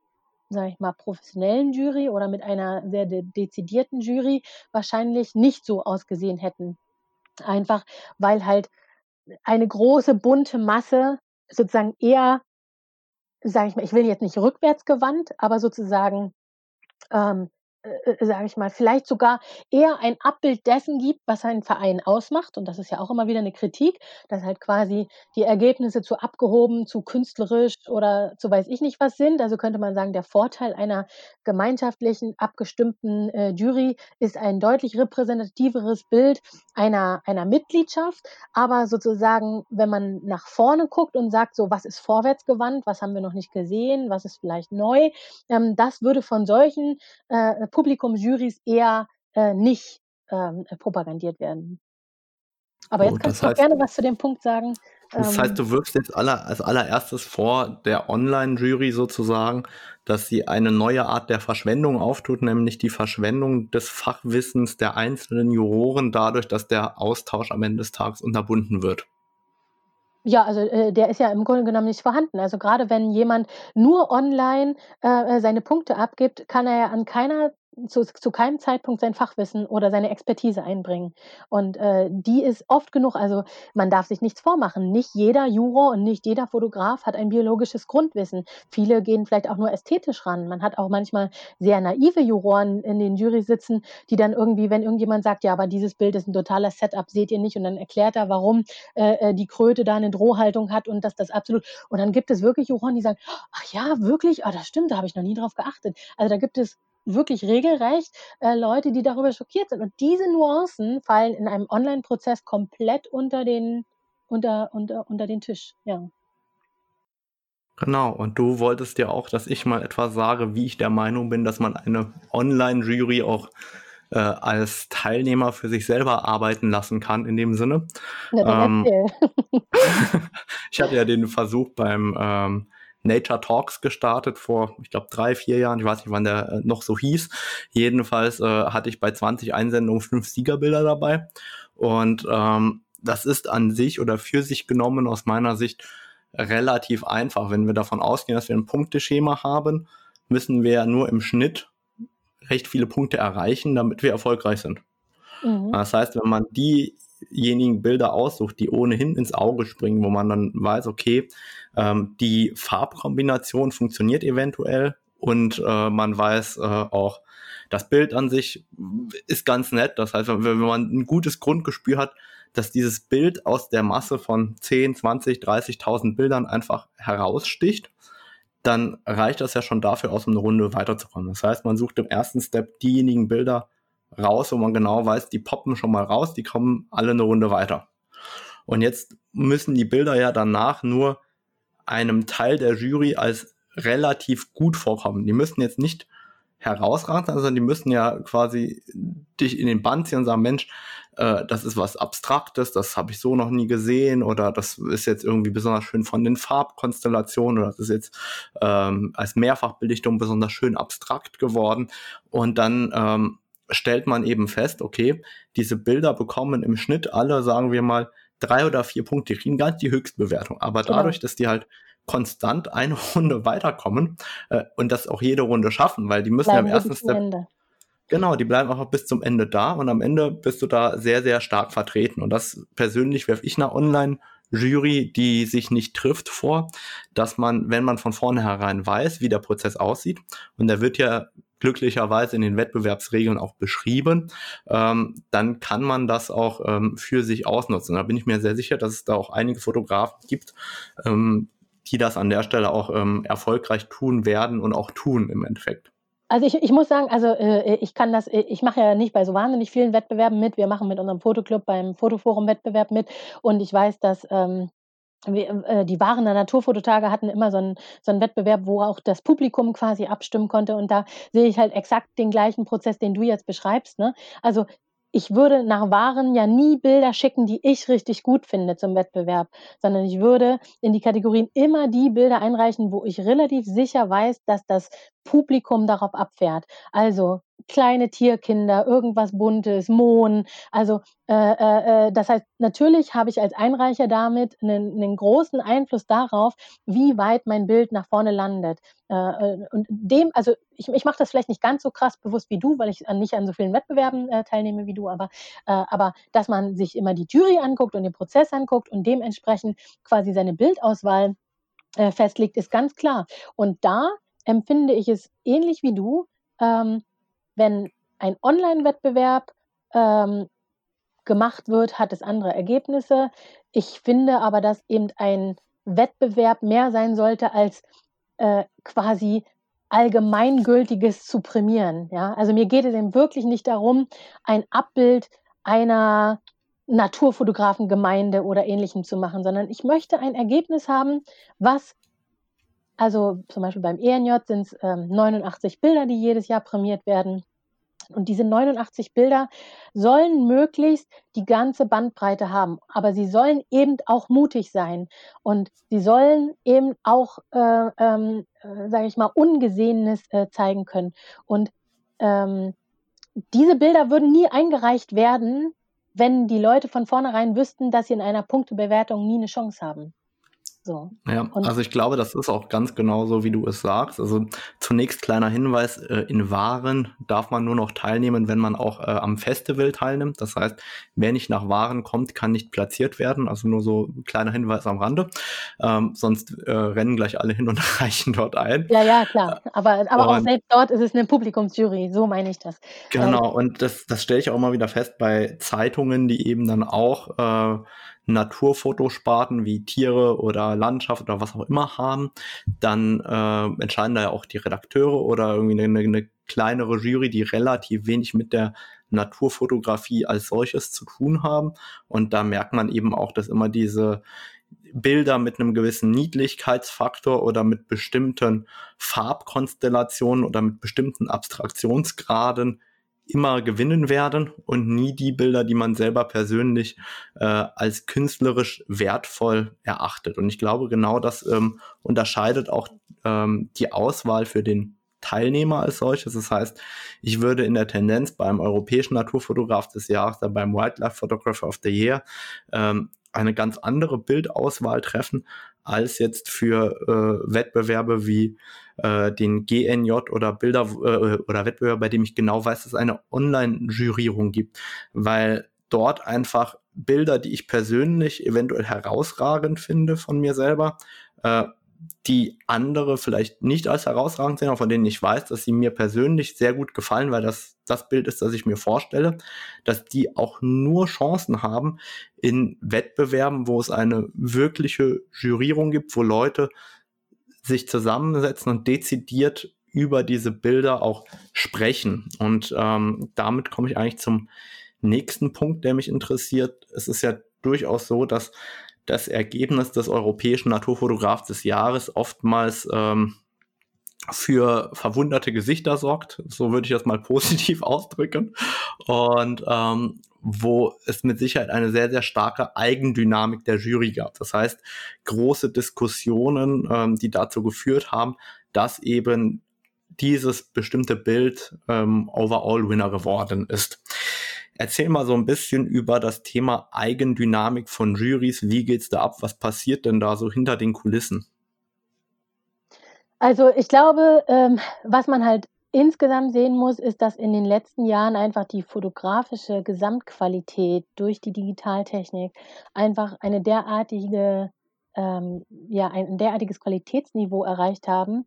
sage ich mal, professionellen Jury oder mit einer sehr de dezidierten Jury wahrscheinlich nicht so ausgesehen hätten. Einfach weil halt eine große bunte Masse sozusagen eher sage ich mal, ich will jetzt nicht rückwärtsgewandt, aber sozusagen ähm, äh, äh, sage ich mal, vielleicht sogar eher ein Abbild dessen gibt, was ein Verein ausmacht. Und das ist ja auch immer wieder eine Kritik, dass halt quasi die Ergebnisse zu abgehoben, zu künstlerisch oder zu weiß ich nicht was sind. Also könnte man sagen, der Vorteil einer gemeinschaftlichen, abgestimmten äh, Jury ist ein deutlich repräsentativeres Bild einer, einer Mitgliedschaft. Aber sozusagen, wenn man nach vorne guckt und sagt, so, was ist vorwärtsgewandt, was haben wir noch nicht gesehen, was ist vielleicht neu, ähm, das würde von solchen äh, Publikumsjurys eher äh, nicht ähm, propagandiert werden. Aber jetzt Gut, kannst du heißt, gerne was zu dem Punkt sagen. Das heißt, ähm du wirkst jetzt aller, als allererstes vor der Online-Jury sozusagen, dass sie eine neue Art der Verschwendung auftut, nämlich die Verschwendung des Fachwissens der einzelnen Juroren dadurch, dass der Austausch am Ende des Tages unterbunden wird. Ja, also, äh, der ist ja im Grunde genommen nicht vorhanden. Also, gerade wenn jemand nur online, äh, äh, seine Punkte abgibt, kann er ja an keiner zu, zu keinem Zeitpunkt sein Fachwissen oder seine Expertise einbringen. Und äh, die ist oft genug, also man darf sich nichts vormachen. Nicht jeder Juror und nicht jeder Fotograf hat ein biologisches Grundwissen. Viele gehen vielleicht auch nur ästhetisch ran. Man hat auch manchmal sehr naive Juroren in den Jury sitzen, die dann irgendwie, wenn irgendjemand sagt, ja, aber dieses Bild ist ein totaler Setup, seht ihr nicht, und dann erklärt er, warum äh, äh die Kröte da eine Drohhaltung hat und dass das absolut. Und dann gibt es wirklich Juroren, die sagen, ach ja, wirklich, ah, das stimmt, da habe ich noch nie drauf geachtet. Also da gibt es wirklich regelrecht äh, Leute, die darüber schockiert sind. Und diese Nuancen fallen in einem Online-Prozess komplett unter den, unter, unter, unter den Tisch. Ja. Genau, und du wolltest ja auch, dass ich mal etwas sage, wie ich der Meinung bin, dass man eine Online-Jury auch äh, als Teilnehmer für sich selber arbeiten lassen kann, in dem Sinne. Ja, ähm, ich hatte ja den Versuch beim ähm, Nature Talks gestartet vor, ich glaube, drei, vier Jahren. Ich weiß nicht, wann der äh, noch so hieß. Jedenfalls äh, hatte ich bei 20 Einsendungen fünf Siegerbilder dabei. Und ähm, das ist an sich oder für sich genommen aus meiner Sicht relativ einfach. Wenn wir davon ausgehen, dass wir ein Punkteschema haben, müssen wir nur im Schnitt recht viele Punkte erreichen, damit wir erfolgreich sind. Mhm. Das heißt, wenn man die diejenigen Bilder aussucht, die ohnehin ins Auge springen, wo man dann weiß, okay, ähm, die Farbkombination funktioniert eventuell und äh, man weiß äh, auch, das Bild an sich ist ganz nett. Das heißt, wenn, man ein gutes Grundgespür hat, dass dieses Bild aus der Masse von 10, 20, 30.000 Bildern einfach heraussticht, dann reicht das ja schon dafür aus, um eine Runde weiterzukommen. Das heißt, man sucht im ersten Step diejenigen Bilder raus, wo man genau weiß, die poppen schon mal raus, die kommen alle eine Runde weiter. Und jetzt müssen die Bilder ja danach nur einem Teil der Jury als relativ gut vorkommen. Die müssen jetzt nicht herausragend sein, sondern die müssen ja quasi dich in den Band ziehen und sagen, Mensch, äh, das ist was Abstraktes, das habe ich so noch nie gesehen oder das ist jetzt irgendwie besonders schön von den Farbkonstellationen oder das ist jetzt ähm, als Mehrfachbelichtung besonders schön abstrakt geworden. Und dann ähm, stellt man eben fest, okay, diese Bilder bekommen im Schnitt alle, sagen wir mal, drei oder vier Punkte, die kriegen ganz die Höchstbewertung. Aber genau. dadurch, dass die halt konstant eine Runde weiterkommen äh, und das auch jede Runde schaffen, weil die müssen ja im ersten Step. Ende. Genau, die bleiben einfach bis zum Ende da und am Ende bist du da sehr, sehr stark vertreten. Und das persönlich werfe ich einer Online-Jury, die sich nicht trifft, vor, dass man, wenn man von vornherein weiß, wie der Prozess aussieht, und der wird ja glücklicherweise in den Wettbewerbsregeln auch beschrieben, ähm, dann kann man das auch ähm, für sich ausnutzen. Da bin ich mir sehr sicher, dass es da auch einige Fotografen gibt, ähm, die das an der Stelle auch ähm, erfolgreich tun werden und auch tun im Endeffekt. Also ich, ich muss sagen, also äh, ich kann das, äh, ich mache ja nicht bei so wahnsinnig vielen Wettbewerben mit. Wir machen mit unserem Fotoclub beim Fotoforum-Wettbewerb mit und ich weiß, dass ähm, äh, die Warener Naturfototage hatten immer so einen, so einen Wettbewerb, wo auch das Publikum quasi abstimmen konnte. Und da sehe ich halt exakt den gleichen Prozess, den du jetzt beschreibst. Ne? Also ich würde nach Waren ja nie Bilder schicken, die ich richtig gut finde zum Wettbewerb, sondern ich würde in die Kategorien immer die Bilder einreichen, wo ich relativ sicher weiß, dass das Publikum darauf abfährt. Also kleine Tierkinder, irgendwas Buntes, Mohn. Also äh, äh, äh, das heißt, natürlich habe ich als Einreicher damit einen, einen großen Einfluss darauf, wie weit mein Bild nach vorne landet. Äh, äh und dem, also ich, ich mache das vielleicht nicht ganz so krass bewusst wie du, weil ich nicht an so vielen Wettbewerben äh, teilnehme wie du, aber, äh, aber dass man sich immer die Jury anguckt und den Prozess anguckt und dementsprechend quasi seine Bildauswahl äh, festlegt, ist ganz klar. Und da empfinde ich es ähnlich wie du, ähm, wenn ein Online-Wettbewerb ähm, gemacht wird, hat es andere Ergebnisse. Ich finde aber, dass eben ein Wettbewerb mehr sein sollte als äh, quasi allgemeingültiges zu prämieren. Ja? Also mir geht es eben wirklich nicht darum, ein Abbild einer Naturfotografengemeinde oder ähnlichem zu machen, sondern ich möchte ein Ergebnis haben, was also zum Beispiel beim ENJ sind es ähm, 89 Bilder, die jedes Jahr prämiert werden. Und diese 89 Bilder sollen möglichst die ganze Bandbreite haben, aber sie sollen eben auch mutig sein und sie sollen eben auch, äh, ähm, äh, sage ich mal, Ungesehenes äh, zeigen können. Und ähm, diese Bilder würden nie eingereicht werden, wenn die Leute von vornherein wüssten, dass sie in einer Punktebewertung nie eine Chance haben. So. Ja, und also ich glaube, das ist auch ganz genau so, wie du es sagst. Also zunächst kleiner Hinweis, äh, in Waren darf man nur noch teilnehmen, wenn man auch äh, am Festival teilnimmt. Das heißt, wer nicht nach Waren kommt, kann nicht platziert werden. Also nur so kleiner Hinweis am Rande. Ähm, sonst äh, rennen gleich alle hin und reichen dort ein. Ja, ja, klar. Aber, aber auch selbst dort ist es eine Publikumsjury, so meine ich das. Genau, und das, das stelle ich auch mal wieder fest bei Zeitungen, die eben dann auch äh, Naturfotosparten wie Tiere oder Landschaft oder was auch immer haben, dann äh, entscheiden da ja auch die Redakteure oder irgendwie eine, eine kleinere Jury, die relativ wenig mit der Naturfotografie als solches zu tun haben. Und da merkt man eben auch, dass immer diese Bilder mit einem gewissen Niedlichkeitsfaktor oder mit bestimmten Farbkonstellationen oder mit bestimmten Abstraktionsgraden immer gewinnen werden und nie die Bilder, die man selber persönlich äh, als künstlerisch wertvoll erachtet. Und ich glaube, genau das ähm, unterscheidet auch ähm, die Auswahl für den Teilnehmer als solches. Das heißt, ich würde in der Tendenz beim europäischen Naturfotograf des Jahres, beim Wildlife Photographer of the Year, ähm, eine ganz andere Bildauswahl treffen als jetzt für äh, Wettbewerbe wie äh, den GNJ oder Bilder äh, oder Wettbewerbe, bei dem ich genau weiß, dass es eine Online-Jurierung gibt, weil dort einfach Bilder, die ich persönlich eventuell herausragend finde von mir selber, äh, die andere vielleicht nicht als herausragend sehen, aber von denen ich weiß, dass sie mir persönlich sehr gut gefallen, weil das das Bild ist, das ich mir vorstelle, dass die auch nur Chancen haben in Wettbewerben, wo es eine wirkliche Jurierung gibt, wo Leute sich zusammensetzen und dezidiert über diese Bilder auch sprechen. Und ähm, damit komme ich eigentlich zum nächsten Punkt, der mich interessiert. Es ist ja durchaus so, dass das Ergebnis des Europäischen Naturfotografs des Jahres oftmals ähm, für verwunderte Gesichter sorgt. So würde ich das mal positiv ausdrücken. Und ähm, wo es mit Sicherheit eine sehr, sehr starke Eigendynamik der Jury gab. Das heißt, große Diskussionen, ähm, die dazu geführt haben, dass eben dieses bestimmte Bild ähm, Overall Winner geworden ist. Erzähl mal so ein bisschen über das Thema Eigendynamik von Juries. Wie geht's da ab? Was passiert denn da so hinter den Kulissen? Also ich glaube, ähm, was man halt insgesamt sehen muss, ist, dass in den letzten Jahren einfach die fotografische Gesamtqualität durch die Digitaltechnik einfach eine derartige, ähm, ja, ein derartiges Qualitätsniveau erreicht haben,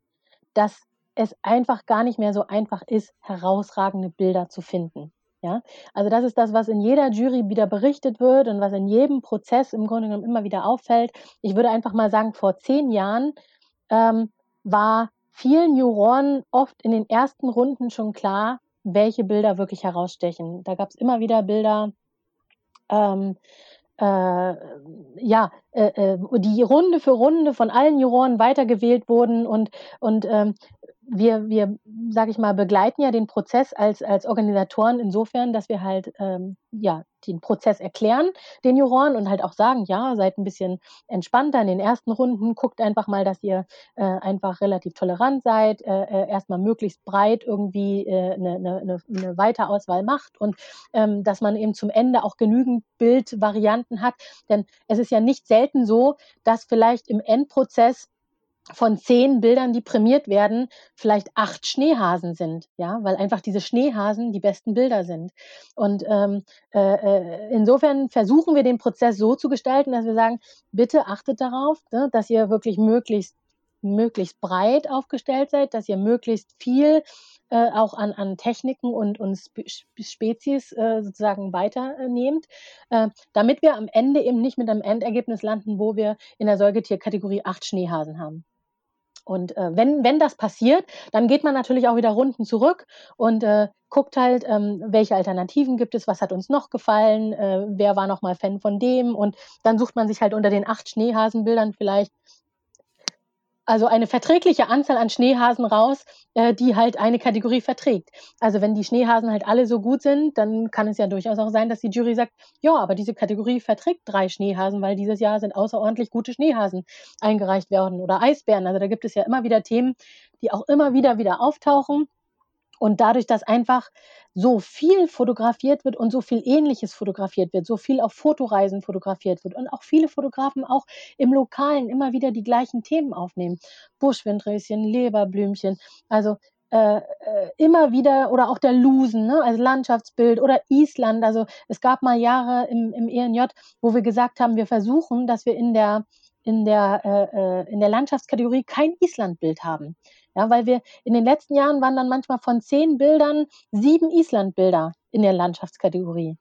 dass es einfach gar nicht mehr so einfach ist, herausragende Bilder zu finden. Ja, also das ist das, was in jeder Jury wieder berichtet wird und was in jedem Prozess im Grunde genommen immer wieder auffällt. Ich würde einfach mal sagen, vor zehn Jahren ähm, war vielen Juroren oft in den ersten Runden schon klar, welche Bilder wirklich herausstechen. Da gab es immer wieder Bilder, ähm, äh, ja, äh, äh, die Runde für Runde von allen Juroren weitergewählt wurden und, und ähm, wir, wir sage ich mal, begleiten ja den Prozess als, als Organisatoren insofern, dass wir halt ähm, ja, den Prozess erklären, den Juroren und halt auch sagen, ja, seid ein bisschen entspannter in den ersten Runden, guckt einfach mal, dass ihr äh, einfach relativ tolerant seid, äh, äh erstmal möglichst breit irgendwie äh, eine, eine, eine Weiterauswahl macht und ähm, dass man eben zum Ende auch genügend Bildvarianten hat. Denn es ist ja nicht selten so, dass vielleicht im Endprozess von zehn Bildern, die prämiert werden, vielleicht acht Schneehasen sind, ja, weil einfach diese Schneehasen die besten Bilder sind. Und ähm, äh, äh, insofern versuchen wir den Prozess so zu gestalten, dass wir sagen, bitte achtet darauf, ne, dass ihr wirklich möglichst möglichst breit aufgestellt seid, dass ihr möglichst viel äh, auch an, an Techniken und, und Spezies äh, sozusagen weiternehmt, äh, damit wir am Ende eben nicht mit einem Endergebnis landen, wo wir in der Säugetierkategorie acht Schneehasen haben. Und äh, wenn, wenn das passiert, dann geht man natürlich auch wieder Runden zurück und äh, guckt halt, ähm, welche Alternativen gibt es, was hat uns noch gefallen, äh, wer war noch mal Fan von dem und dann sucht man sich halt unter den acht Schneehasenbildern vielleicht also eine verträgliche Anzahl an Schneehasen raus, äh, die halt eine Kategorie verträgt. Also wenn die Schneehasen halt alle so gut sind, dann kann es ja durchaus auch sein, dass die Jury sagt, ja, aber diese Kategorie verträgt drei Schneehasen, weil dieses Jahr sind außerordentlich gute Schneehasen eingereicht worden oder Eisbären. Also da gibt es ja immer wieder Themen, die auch immer wieder wieder auftauchen. Und dadurch, dass einfach so viel fotografiert wird und so viel Ähnliches fotografiert wird, so viel auf Fotoreisen fotografiert wird und auch viele Fotografen auch im Lokalen immer wieder die gleichen Themen aufnehmen. Buschwindröschen, Leberblümchen, also äh, äh, immer wieder oder auch der Lusen, ne, als Landschaftsbild oder Island. Also es gab mal Jahre im, im ENJ, wo wir gesagt haben, wir versuchen, dass wir in der in der, äh, äh, in der Landschaftskategorie kein Islandbild haben. Ja, weil wir in den letzten Jahren waren dann manchmal von zehn Bildern sieben Islandbilder in der Landschaftskategorie.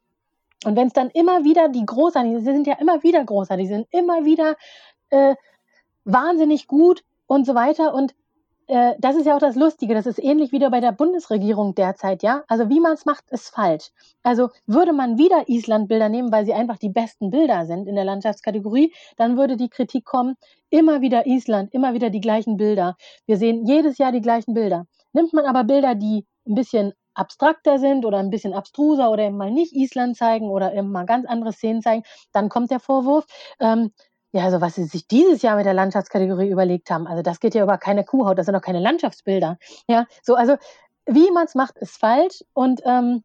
Und wenn es dann immer wieder die großartigen, sie sind ja immer wieder großartig, die sind immer wieder äh, wahnsinnig gut und so weiter. Und äh, das ist ja auch das Lustige, das ist ähnlich wieder bei der Bundesregierung derzeit, ja. Also wie man es macht, ist falsch. Also würde man wieder Island-Bilder nehmen, weil sie einfach die besten Bilder sind in der Landschaftskategorie, dann würde die Kritik kommen, immer wieder Island, immer wieder die gleichen Bilder. Wir sehen jedes Jahr die gleichen Bilder. Nimmt man aber Bilder, die ein bisschen abstrakter sind oder ein bisschen abstruser oder eben mal nicht Island zeigen oder eben mal ganz andere Szenen zeigen, dann kommt der Vorwurf, ähm, ja, also was sie sich dieses Jahr mit der Landschaftskategorie überlegt haben, also das geht ja über keine Kuhhaut, das sind doch keine Landschaftsbilder. Ja, so, also wie man es macht, ist falsch und ähm,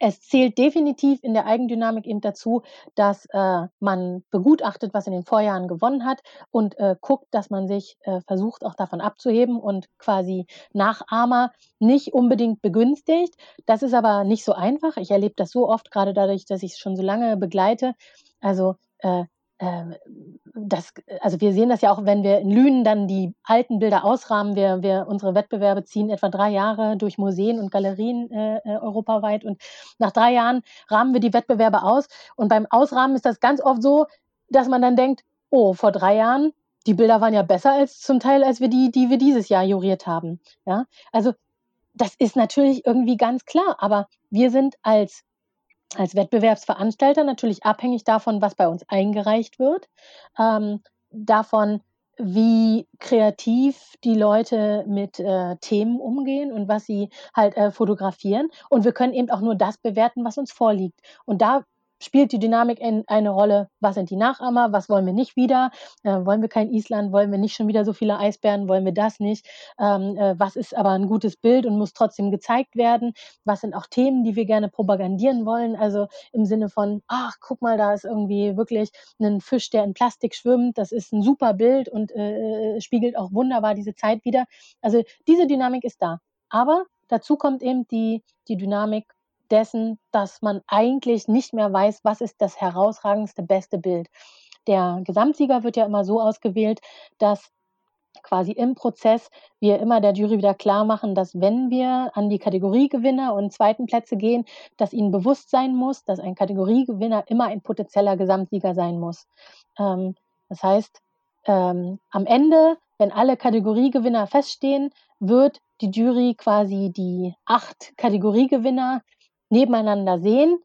es zählt definitiv in der Eigendynamik eben dazu, dass äh, man begutachtet, was in den Vorjahren gewonnen hat und äh, guckt, dass man sich äh, versucht, auch davon abzuheben und quasi Nachahmer nicht unbedingt begünstigt. Das ist aber nicht so einfach. Ich erlebe das so oft, gerade dadurch, dass ich es schon so lange begleite. Also äh, das, also wir sehen das ja auch, wenn wir in Lünen dann die alten Bilder ausrahmen. Wir, wir unsere Wettbewerbe ziehen etwa drei Jahre durch Museen und Galerien äh, äh, europaweit und nach drei Jahren rahmen wir die Wettbewerbe aus. Und beim Ausrahmen ist das ganz oft so, dass man dann denkt, oh, vor drei Jahren, die Bilder waren ja besser als zum Teil, als wir die, die wir dieses Jahr juriert haben. Ja, also das ist natürlich irgendwie ganz klar, aber wir sind als als Wettbewerbsveranstalter natürlich abhängig davon, was bei uns eingereicht wird, ähm, davon, wie kreativ die Leute mit äh, Themen umgehen und was sie halt äh, fotografieren. Und wir können eben auch nur das bewerten, was uns vorliegt. Und da spielt die Dynamik in eine Rolle, was sind die Nachahmer, was wollen wir nicht wieder, äh, wollen wir kein Island, wollen wir nicht schon wieder so viele Eisbären, wollen wir das nicht, ähm, äh, was ist aber ein gutes Bild und muss trotzdem gezeigt werden, was sind auch Themen, die wir gerne propagandieren wollen, also im Sinne von, ach, guck mal, da ist irgendwie wirklich ein Fisch, der in Plastik schwimmt, das ist ein super Bild und äh, äh spiegelt auch wunderbar diese Zeit wieder. Also diese Dynamik ist da. Aber dazu kommt eben die, die Dynamik dessen, dass man eigentlich nicht mehr weiß, was ist das herausragendste, beste Bild. Der Gesamtsieger wird ja immer so ausgewählt, dass quasi im Prozess wir immer der Jury wieder klar machen, dass wenn wir an die Kategoriegewinner und zweiten Plätze gehen, dass ihnen bewusst sein muss, dass ein Kategoriegewinner immer ein potenzieller Gesamtsieger sein muss. Ähm, das heißt, ähm, am Ende, wenn alle Kategoriegewinner feststehen, wird die Jury quasi die acht Kategoriegewinner nebeneinander sehen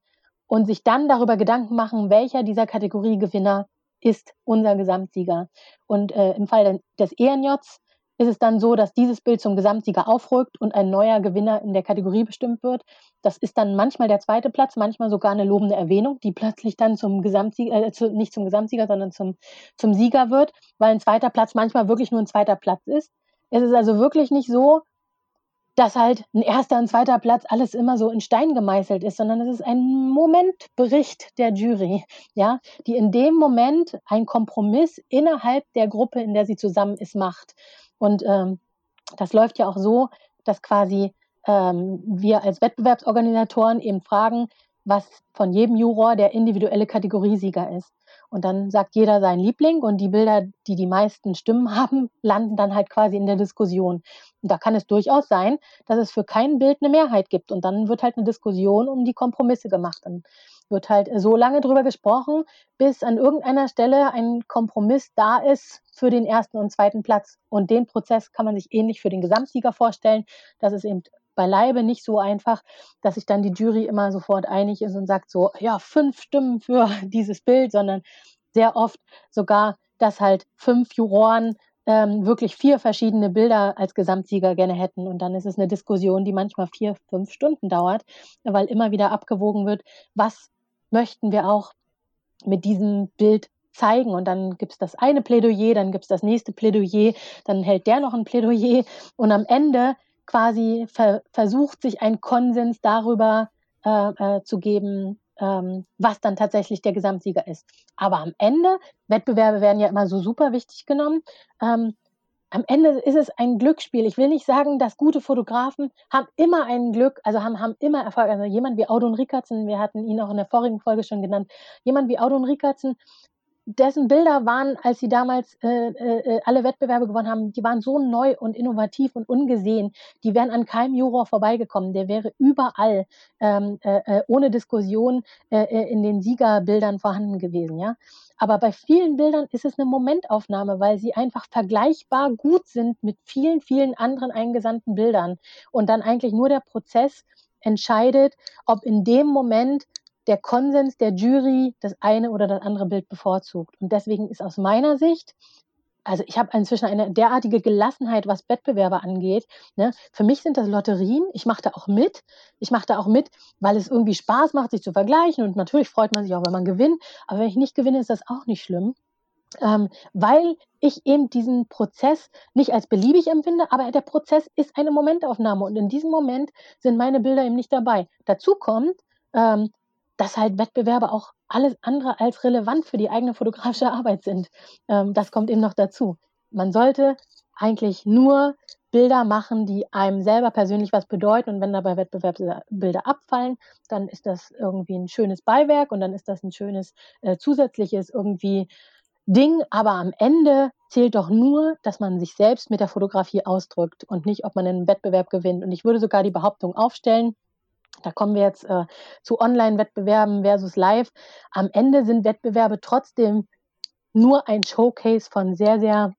und sich dann darüber Gedanken machen, welcher dieser Kategoriegewinner ist unser Gesamtsieger. Und äh, im Fall des ENJs ist es dann so, dass dieses Bild zum Gesamtsieger aufrückt und ein neuer Gewinner in der Kategorie bestimmt wird. Das ist dann manchmal der zweite Platz, manchmal sogar eine lobende Erwähnung, die plötzlich dann zum Gesamtsieger, äh, zu, nicht zum Gesamtsieger, sondern zum, zum Sieger wird, weil ein zweiter Platz manchmal wirklich nur ein zweiter Platz ist. Es ist also wirklich nicht so, dass halt ein erster und zweiter Platz alles immer so in Stein gemeißelt ist, sondern es ist ein Momentbericht der Jury, ja, die in dem Moment ein Kompromiss innerhalb der Gruppe, in der sie zusammen ist, macht. Und ähm, das läuft ja auch so, dass quasi ähm, wir als Wettbewerbsorganisatoren eben fragen, was von jedem Juror der individuelle Kategoriesieger ist. Und dann sagt jeder seinen Liebling und die Bilder, die die meisten Stimmen haben, landen dann halt quasi in der Diskussion. Und da kann es durchaus sein, dass es für kein Bild eine Mehrheit gibt. Und dann wird halt eine Diskussion um die Kompromisse gemacht. Dann wird halt so lange drüber gesprochen, bis an irgendeiner Stelle ein Kompromiss da ist für den ersten und zweiten Platz. Und den Prozess kann man sich ähnlich für den Gesamtsieger vorstellen, dass es eben beileibe nicht so einfach, dass sich dann die Jury immer sofort einig ist und sagt so, ja, fünf Stimmen für dieses Bild, sondern sehr oft sogar, dass halt fünf Juroren ähm, wirklich vier verschiedene Bilder als Gesamtsieger gerne hätten. Und dann ist es eine Diskussion, die manchmal vier, fünf Stunden dauert, weil immer wieder abgewogen wird, was möchten wir auch mit diesem Bild zeigen. Und dann gibt es das eine Plädoyer, dann gibt es das nächste Plädoyer, dann hält der noch ein Plädoyer. Und am Ende quasi ver versucht, sich einen Konsens darüber äh, äh, zu geben, ähm, was dann tatsächlich der Gesamtsieger ist. Aber am Ende, Wettbewerbe werden ja immer so super wichtig genommen. Ähm, am Ende ist es ein Glücksspiel. Ich will nicht sagen, dass gute Fotografen haben immer ein Glück, also haben, haben immer Erfolg. Also jemand wie Audun Rickertsen, wir hatten ihn auch in der vorigen Folge schon genannt, jemand wie Audun Rickertsen dessen Bilder waren, als sie damals äh, äh, alle Wettbewerbe gewonnen haben, die waren so neu und innovativ und ungesehen. Die wären an keinem Juror vorbeigekommen. Der wäre überall ähm, äh, äh ohne Diskussion äh, äh, in den Siegerbildern vorhanden gewesen. Ja, aber bei vielen Bildern ist es eine Momentaufnahme, weil sie einfach vergleichbar gut sind mit vielen, vielen anderen eingesandten Bildern und dann eigentlich nur der Prozess entscheidet, ob in dem Moment der Konsens der Jury das eine oder das andere Bild bevorzugt. Und deswegen ist aus meiner Sicht, also ich habe inzwischen eine derartige Gelassenheit, was Wettbewerbe angeht. Ne? Für mich sind das Lotterien. Ich mache da auch mit. Ich mache da auch mit, weil es irgendwie Spaß macht, sich zu vergleichen. Und natürlich freut man sich auch, wenn man gewinnt. Aber wenn ich nicht gewinne, ist das auch nicht schlimm. Ähm, weil ich eben diesen Prozess nicht als beliebig empfinde, aber der Prozess ist eine Momentaufnahme und in diesem Moment sind meine Bilder eben nicht dabei. Dazu kommt, ähm, dass halt Wettbewerbe auch alles andere als relevant für die eigene fotografische Arbeit sind. Ähm, das kommt eben noch dazu. Man sollte eigentlich nur Bilder machen, die einem selber persönlich was bedeuten. Und wenn dabei Wettbewerbsbilder abfallen, dann ist das irgendwie ein schönes Beiwerk und dann ist das ein schönes äh, zusätzliches irgendwie Ding. Aber am Ende zählt doch nur, dass man sich selbst mit der Fotografie ausdrückt und nicht, ob man einen Wettbewerb gewinnt. Und ich würde sogar die Behauptung aufstellen, da kommen wir jetzt äh, zu Online-Wettbewerben versus Live. Am Ende sind Wettbewerbe trotzdem nur ein Showcase von sehr, sehr,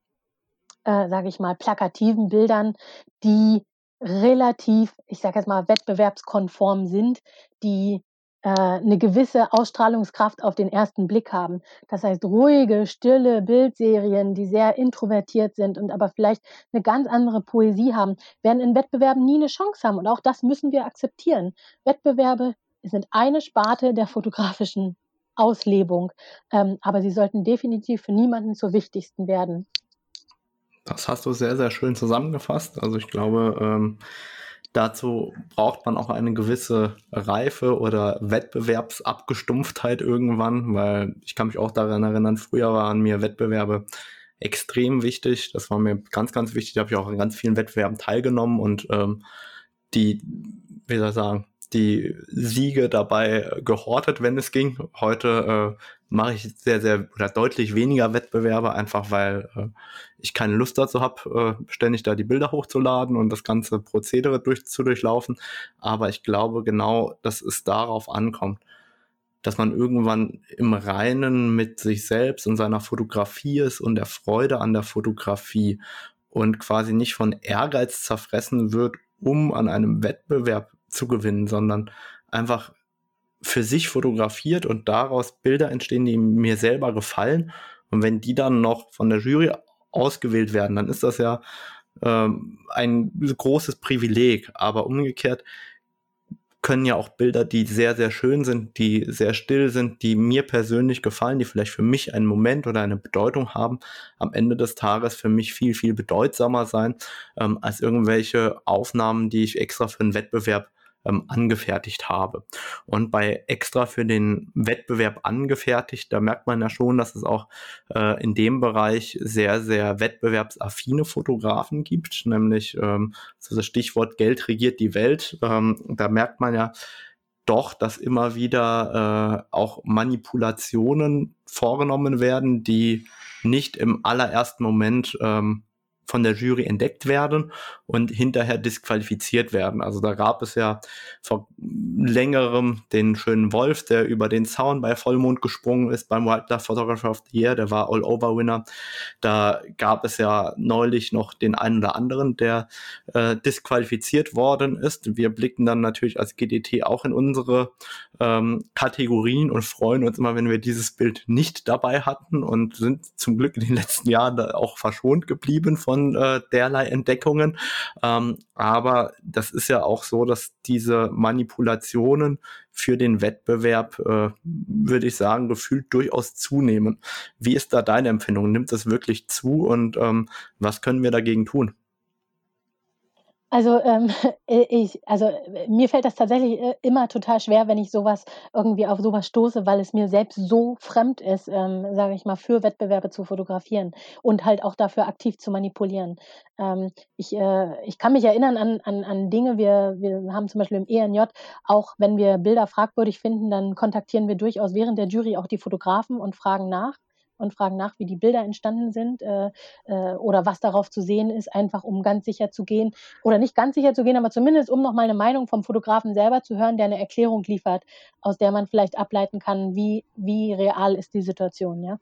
äh, sage ich mal, plakativen Bildern, die relativ, ich sage jetzt mal, wettbewerbskonform sind, die eine gewisse Ausstrahlungskraft auf den ersten Blick haben. Das heißt, ruhige, stille Bildserien, die sehr introvertiert sind und aber vielleicht eine ganz andere Poesie haben, werden in Wettbewerben nie eine Chance haben. Und auch das müssen wir akzeptieren. Wettbewerbe sind eine Sparte der fotografischen Auslebung, ähm, aber sie sollten definitiv für niemanden zur wichtigsten werden. Das hast du sehr, sehr schön zusammengefasst. Also ich glaube, ähm, Dazu braucht man auch eine gewisse Reife oder Wettbewerbsabgestumpftheit irgendwann, weil ich kann mich auch daran erinnern, früher waren mir Wettbewerbe extrem wichtig. Das war mir ganz, ganz wichtig. Da habe ich auch in ganz vielen Wettbewerben teilgenommen und ähm, die, wie soll ich sagen, die Siege dabei gehortet, wenn es ging. Heute äh, mache ich sehr, sehr oder deutlich weniger Wettbewerbe, einfach weil äh, ich keine Lust dazu habe, äh, ständig da die Bilder hochzuladen und das ganze Prozedere durch, zu durchlaufen. Aber ich glaube genau, dass es darauf ankommt, dass man irgendwann im Reinen mit sich selbst und seiner Fotografie ist und der Freude an der Fotografie und quasi nicht von Ehrgeiz zerfressen wird, um an einem Wettbewerb zu gewinnen, sondern einfach für sich fotografiert und daraus Bilder entstehen, die mir selber gefallen. Und wenn die dann noch von der Jury ausgewählt werden, dann ist das ja ähm, ein großes Privileg. Aber umgekehrt können ja auch Bilder, die sehr, sehr schön sind, die sehr still sind, die mir persönlich gefallen, die vielleicht für mich einen Moment oder eine Bedeutung haben, am Ende des Tages für mich viel, viel bedeutsamer sein ähm, als irgendwelche Aufnahmen, die ich extra für einen Wettbewerb ähm, angefertigt habe. Und bei extra für den Wettbewerb angefertigt, da merkt man ja schon, dass es auch äh, in dem Bereich sehr, sehr wettbewerbsaffine Fotografen gibt, nämlich ähm, das Stichwort Geld regiert die Welt. Ähm, da merkt man ja, doch, dass immer wieder äh, auch Manipulationen vorgenommen werden, die nicht im allerersten Moment ähm, von der Jury entdeckt werden und hinterher disqualifiziert werden. Also da gab es ja vor längerem den schönen Wolf, der über den Zaun bei Vollmond gesprungen ist beim Wildlife Photographer of the Year, der war All-Over-Winner. Da gab es ja neulich noch den einen oder anderen, der äh, disqualifiziert worden ist. Wir blicken dann natürlich als GDT auch in unsere ähm, Kategorien und freuen uns immer, wenn wir dieses Bild nicht dabei hatten und sind zum Glück in den letzten Jahren auch verschont geblieben von von äh, derlei Entdeckungen. Ähm, aber das ist ja auch so, dass diese Manipulationen für den Wettbewerb, äh, würde ich sagen, gefühlt durchaus zunehmen. Wie ist da deine Empfindung? Nimmt das wirklich zu und ähm, was können wir dagegen tun? Also, ähm, ich also, mir fällt das tatsächlich, äh, immer total schwer, wenn ich sowas irgendwie auf sowas stoße, weil es mir selbst so fremd ist, ähm, sage ich mal, für Wettbewerbe zu fotografieren und halt auch dafür aktiv zu manipulieren. Ähm, ich äh, ich kann mich erinnern an an an Dinge wir wir haben zum Beispiel im ENJ auch wenn wir Bilder fragwürdig finden, dann kontaktieren wir durchaus während der Jury auch die Fotografen und fragen nach und fragen nach, wie die Bilder entstanden sind äh, äh, oder was darauf zu sehen ist, einfach um ganz sicher zu gehen oder nicht ganz sicher zu gehen, aber zumindest um nochmal eine Meinung vom Fotografen selber zu hören, der eine Erklärung liefert, aus der man vielleicht ableiten kann, wie, wie real ist die Situation. Ja?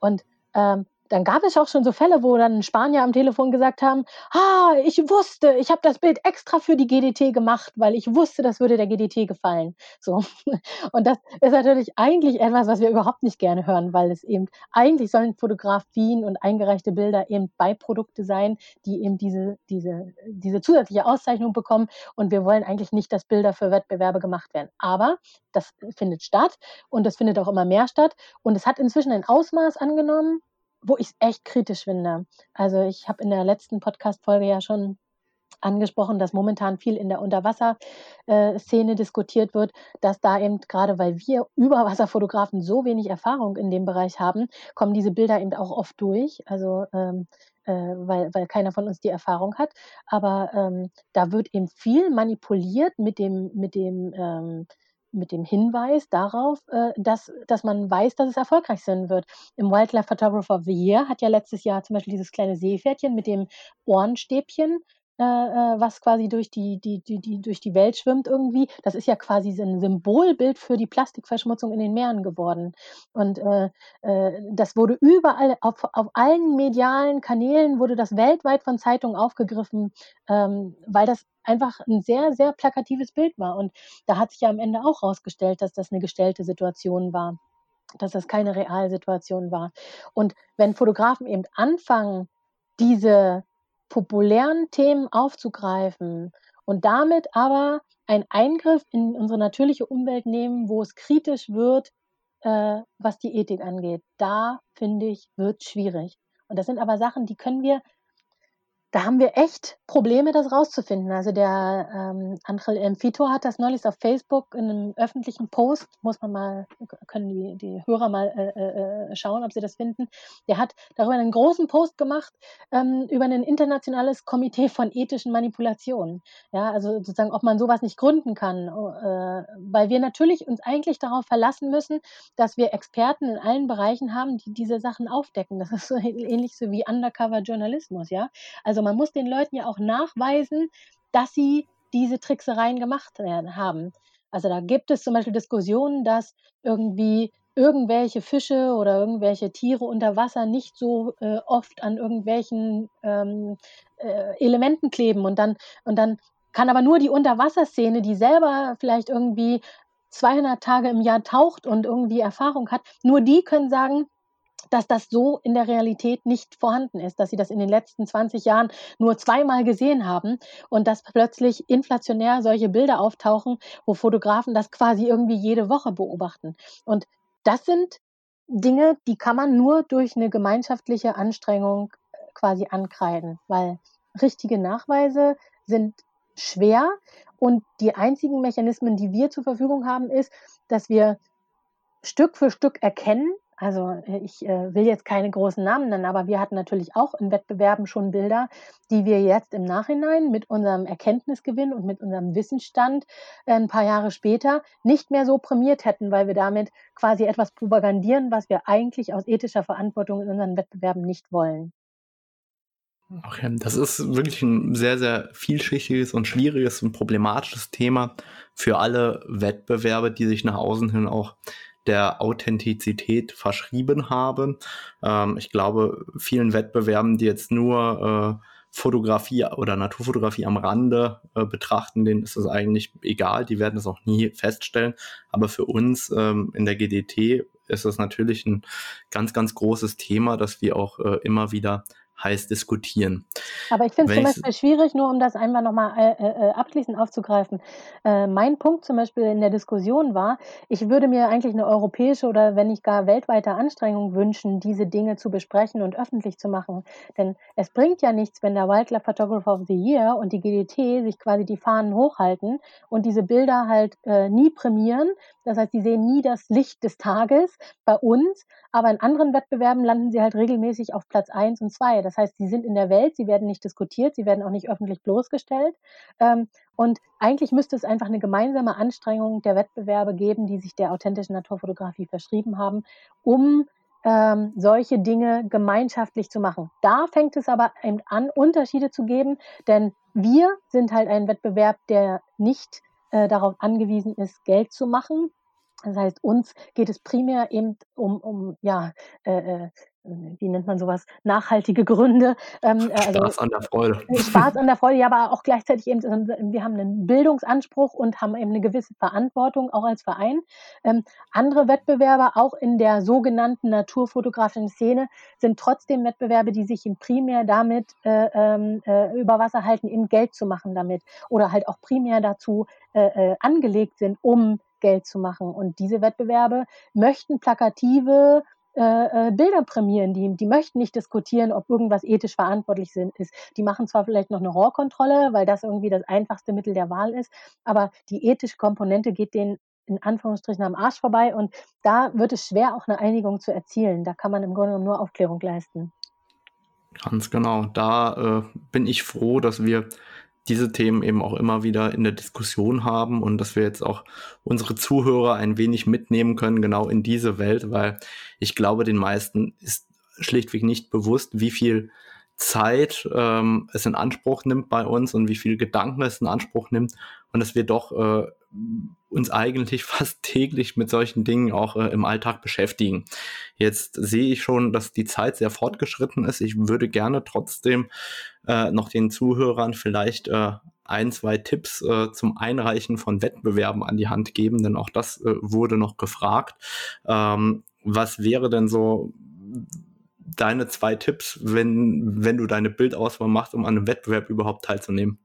Und ähm, dann gab es auch schon so Fälle, wo dann Spanier am Telefon gesagt haben, ah, ich wusste, ich habe das Bild extra für die GDT gemacht, weil ich wusste, das würde der GDT gefallen. So. Und das ist natürlich eigentlich etwas, was wir überhaupt nicht gerne hören, weil es eben, eigentlich sollen Fotografien und eingereichte Bilder eben Beiprodukte sein, die eben diese, diese, diese zusätzliche Auszeichnung bekommen. Und wir wollen eigentlich nicht, dass Bilder für Wettbewerbe gemacht werden. Aber das findet statt und das findet auch immer mehr statt. Und es hat inzwischen ein Ausmaß angenommen, wo ich es echt kritisch finde. Also ich habe in der letzten Podcast-Folge ja schon angesprochen, dass momentan viel in der Unterwasserszene diskutiert wird, dass da eben gerade, weil wir Überwasserfotografen so wenig Erfahrung in dem Bereich haben, kommen diese Bilder eben auch oft durch. Also ähm, äh, weil, weil keiner von uns die Erfahrung hat. Aber ähm, da wird eben viel manipuliert mit dem, mit dem ähm, mit dem Hinweis darauf, äh, dass, dass man weiß, dass es erfolgreich sein wird. Im Wildlife Photographer of the Year hat ja letztes Jahr zum Beispiel dieses kleine Seepferdchen mit dem Ohrenstäbchen äh, äh, was quasi durch die, die, die, die, durch die Welt schwimmt irgendwie. Das ist ja quasi ein Symbolbild für die Plastikverschmutzung in den Meeren geworden. Und äh, äh, das wurde überall, auf, auf allen medialen Kanälen wurde das weltweit von Zeitungen aufgegriffen, ähm, weil das einfach ein sehr, sehr plakatives Bild war. Und da hat sich ja am Ende auch herausgestellt, dass das eine gestellte Situation war, dass das keine Realsituation war. Und wenn Fotografen eben anfangen, diese populären Themen aufzugreifen und damit aber einen Eingriff in unsere natürliche Umwelt nehmen, wo es kritisch wird, äh, was die Ethik angeht. Da finde ich, wird schwierig. Und das sind aber Sachen, die können wir da haben wir echt Probleme, das rauszufinden. Also der ähm, Angel Enfito hat das neulich auf Facebook in einem öffentlichen Post, muss man mal, können die, die Hörer mal äh, äh, äh, schauen, ob sie das finden. Der hat darüber einen großen Post gemacht ähm, über ein internationales Komitee von ethischen Manipulationen. Ja, also sozusagen, ob man sowas nicht gründen kann, äh, weil wir natürlich uns eigentlich darauf verlassen müssen, dass wir Experten in allen Bereichen haben, die diese Sachen aufdecken. Das ist so ähnlich so wie Undercover-Journalismus, ja. Also man muss den Leuten ja auch nachweisen, dass sie diese Tricksereien gemacht haben. Also da gibt es zum Beispiel Diskussionen, dass irgendwie irgendwelche Fische oder irgendwelche Tiere unter Wasser nicht so äh, oft an irgendwelchen ähm, äh, Elementen kleben und dann und dann kann aber nur die Unterwasserszene, die selber vielleicht irgendwie 200 Tage im Jahr taucht und irgendwie Erfahrung hat, nur die können sagen, dass das so in der Realität nicht vorhanden ist, dass sie das in den letzten 20 Jahren nur zweimal gesehen haben und dass plötzlich inflationär solche Bilder auftauchen, wo Fotografen das quasi irgendwie jede Woche beobachten. Und das sind Dinge, die kann man nur durch eine gemeinschaftliche Anstrengung äh, quasi ankreiden, weil richtige Nachweise sind schwer und die einzigen Mechanismen, die wir zur Verfügung haben, ist, dass wir Stück für Stück erkennen, also äh, ich äh, will jetzt keine großen Namen nennen, aber wir hatten natürlich auch in Wettbewerben schon Bilder, die wir jetzt im Nachhinein mit unserem Erkenntnisgewinn und mit unserem Wissensstand äh, ein paar Jahre später nicht mehr so prämiert hätten, weil wir damit quasi etwas propagandieren, was wir eigentlich aus ethischer Verantwortung in unseren Wettbewerben nicht wollen. Okay, das ist wirklich ein sehr, sehr vielschichtiges und schwieriges und problematisches Thema für alle Wettbewerbe, die sich nach außen hin auch der Authentizität verschrieben haben. Ähm, ich glaube, vielen Wettbewerben, die jetzt nur äh, Fotografie oder Naturfotografie am Rande äh, betrachten, denen ist es eigentlich egal, die werden es auch nie feststellen. Aber für uns ähm, in der GDT ist es natürlich ein ganz, ganz großes Thema, das wir auch äh, immer wieder heiß diskutieren. Aber ich finde es zum Beispiel schwierig, nur um das einmal nochmal äh, äh, äh, abschließend aufzugreifen. Äh, mein Punkt zum Beispiel in der Diskussion war, ich würde mir eigentlich eine europäische oder wenn nicht gar weltweite Anstrengung wünschen, diese Dinge zu besprechen und öffentlich zu machen. Denn es bringt ja nichts, wenn der Wildlife Photographer of the Year und die GDT sich quasi die Fahnen hochhalten und diese Bilder halt äh, nie prämieren. Das heißt, die sehen nie das Licht des Tages bei uns, aber in anderen Wettbewerben landen sie halt regelmäßig auf Platz eins und zwei. Das heißt, sie sind in der Welt, sie werden nicht diskutiert, sie werden auch nicht öffentlich bloßgestellt. Ähm, und eigentlich müsste es einfach eine gemeinsame Anstrengung der Wettbewerbe geben, die sich der authentischen Naturfotografie verschrieben haben, um ähm, solche Dinge gemeinschaftlich zu machen. Da fängt es aber eben an, Unterschiede zu geben, denn wir sind halt ein Wettbewerb, der nicht äh, darauf angewiesen ist, Geld zu machen, das heißt, uns geht es primär eben um, um ja, äh, äh wie nennt man sowas, nachhaltige Gründe. Ähm, äh, also, Spaß an der Freude. Äh, Spaß an der Freude, ja, aber auch gleichzeitig eben, wir haben einen Bildungsanspruch und haben eben eine gewisse Verantwortung, auch als Verein. Ähm, andere Wettbewerbe, auch in der sogenannten naturfotografischen Szene, sind trotzdem Wettbewerbe, die sich primär damit äh, ähm, äh, über Wasser halten, eben Geld zu machen damit oder halt auch primär dazu äh, äh angelegt sind, um Geld zu machen. Und diese Wettbewerbe möchten plakative äh, äh, Bilder prämieren. Die, die möchten nicht diskutieren, ob irgendwas ethisch verantwortlich sind, ist. Die machen zwar vielleicht noch eine Rohrkontrolle, weil das irgendwie das einfachste Mittel der Wahl ist, aber die ethische Komponente geht denen in Anführungsstrichen am Arsch vorbei und da wird es schwer, auch eine Einigung zu erzielen. Da kann man im Grunde nur Aufklärung leisten. Ganz genau. Da äh, bin ich froh, dass wir diese Themen eben auch immer wieder in der Diskussion haben und dass wir jetzt auch unsere Zuhörer ein wenig mitnehmen können, genau in diese Welt, weil ich glaube, den meisten ist schlichtweg nicht bewusst, wie viel Zeit ähm, es in Anspruch nimmt bei uns und wie viel Gedanken es in Anspruch nimmt und dass wir doch äh, uns eigentlich fast täglich mit solchen Dingen auch äh, im Alltag beschäftigen. Jetzt sehe ich schon, dass die Zeit sehr fortgeschritten ist. Ich würde gerne trotzdem äh, noch den Zuhörern vielleicht äh, ein, zwei Tipps äh, zum Einreichen von Wettbewerben an die Hand geben, denn auch das äh, wurde noch gefragt. Ähm, was wäre denn so deine zwei Tipps, wenn, wenn du deine Bildauswahl machst, um an einem Wettbewerb überhaupt teilzunehmen?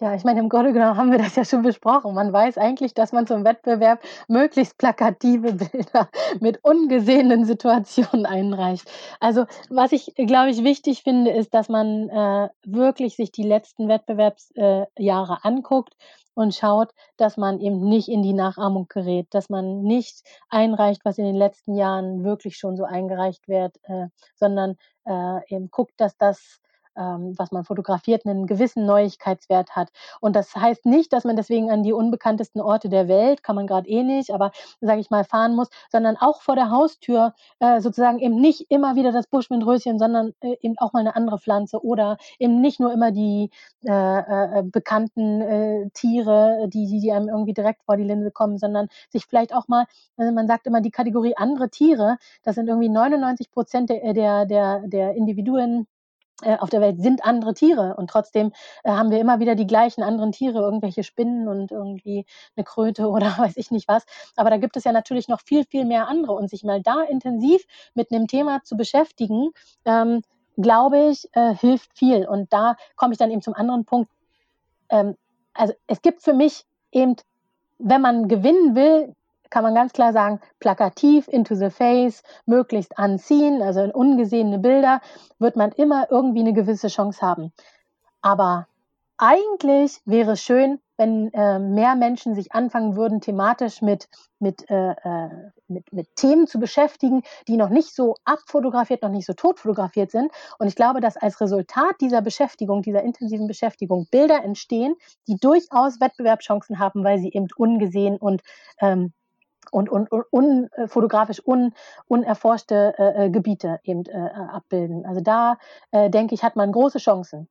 Ja, ich meine, im Grunde genommen haben wir das ja schon besprochen. Man weiß eigentlich, dass man zum Wettbewerb möglichst plakative Bilder mit ungesehenen Situationen einreicht. Also, was ich, glaube ich, wichtig finde, ist, dass man äh, wirklich sich die letzten Wettbewerbsjahre äh, anguckt und schaut, dass man eben nicht in die Nachahmung gerät, dass man nicht einreicht, was in den letzten Jahren wirklich schon so eingereicht wird, äh, sondern äh, eben guckt, dass das ähm, was man fotografiert, einen gewissen Neuigkeitswert hat. Und das heißt nicht, dass man deswegen an die unbekanntesten Orte der Welt, kann man gerade eh nicht, aber sage ich mal, fahren muss, sondern auch vor der Haustür äh, sozusagen eben nicht immer wieder das Buschwindröschen, sondern äh, eben auch mal eine andere Pflanze oder eben nicht nur immer die äh, äh, bekannten äh, Tiere, die, die, die einem irgendwie direkt vor die Linse kommen, sondern sich vielleicht auch mal, also man sagt immer die Kategorie andere Tiere, das sind irgendwie 99 Prozent der, der, der, der Individuen äh, auf der Welt sind andere Tiere und trotzdem äh, haben wir immer wieder die gleichen anderen Tiere, irgendwelche Spinnen und irgendwie eine Kröte oder weiß ich nicht was. Aber da gibt es ja natürlich noch viel, viel mehr andere und sich mal da intensiv mit einem Thema zu beschäftigen, ähm, glaube ich, äh, hilft viel. Und da komme ich dann eben zum anderen Punkt. Ähm, also es gibt für mich eben, wenn man gewinnen will, kann man ganz klar sagen, plakativ, into the face, möglichst unseen, also in ungesehene Bilder, wird man immer irgendwie eine gewisse Chance haben. Aber eigentlich wäre es schön, wenn äh, mehr Menschen sich anfangen würden, thematisch mit, mit, äh, äh, mit, mit Themen zu beschäftigen, die noch nicht so abfotografiert, noch nicht so totfotografiert sind. Und ich glaube, dass als Resultat dieser Beschäftigung, dieser intensiven Beschäftigung Bilder entstehen, die durchaus Wettbewerbschancen haben, weil sie eben ungesehen und ähm, und, und, und un, äh, fotografisch un, unerforschte äh, äh, Gebiete eben äh, abbilden. Also da, äh, denke ich, hat man große Chancen.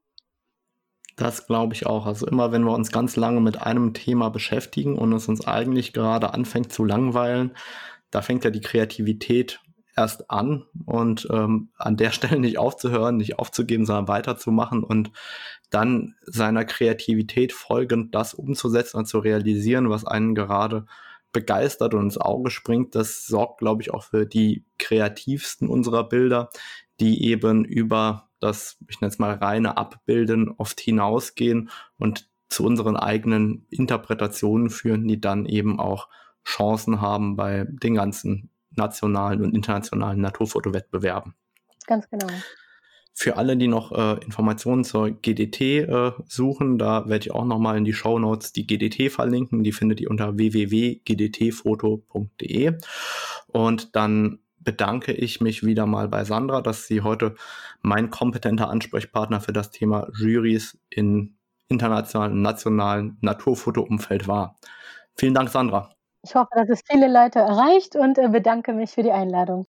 Das glaube ich auch. Also immer, wenn wir uns ganz lange mit einem Thema beschäftigen und es uns eigentlich gerade anfängt zu langweilen, da fängt ja die Kreativität erst an und ähm, an der Stelle nicht aufzuhören, nicht aufzugeben, sondern weiterzumachen und dann seiner Kreativität folgend das umzusetzen und zu realisieren, was einen gerade begeistert und ins Auge springt. Das sorgt, glaube ich, auch für die kreativsten unserer Bilder, die eben über das, ich nenne es mal, reine Abbilden oft hinausgehen und zu unseren eigenen Interpretationen führen, die dann eben auch Chancen haben bei den ganzen nationalen und internationalen Naturfotowettbewerben. Ganz genau. Für alle, die noch äh, Informationen zur GDT äh, suchen, da werde ich auch nochmal in die Show Notes die GDT verlinken. Die findet ihr unter www.gdtfoto.de. Und dann bedanke ich mich wieder mal bei Sandra, dass sie heute mein kompetenter Ansprechpartner für das Thema Juries in internationalen nationalen Naturfotoumfeld war. Vielen Dank, Sandra. Ich hoffe, dass es viele Leute erreicht und äh, bedanke mich für die Einladung.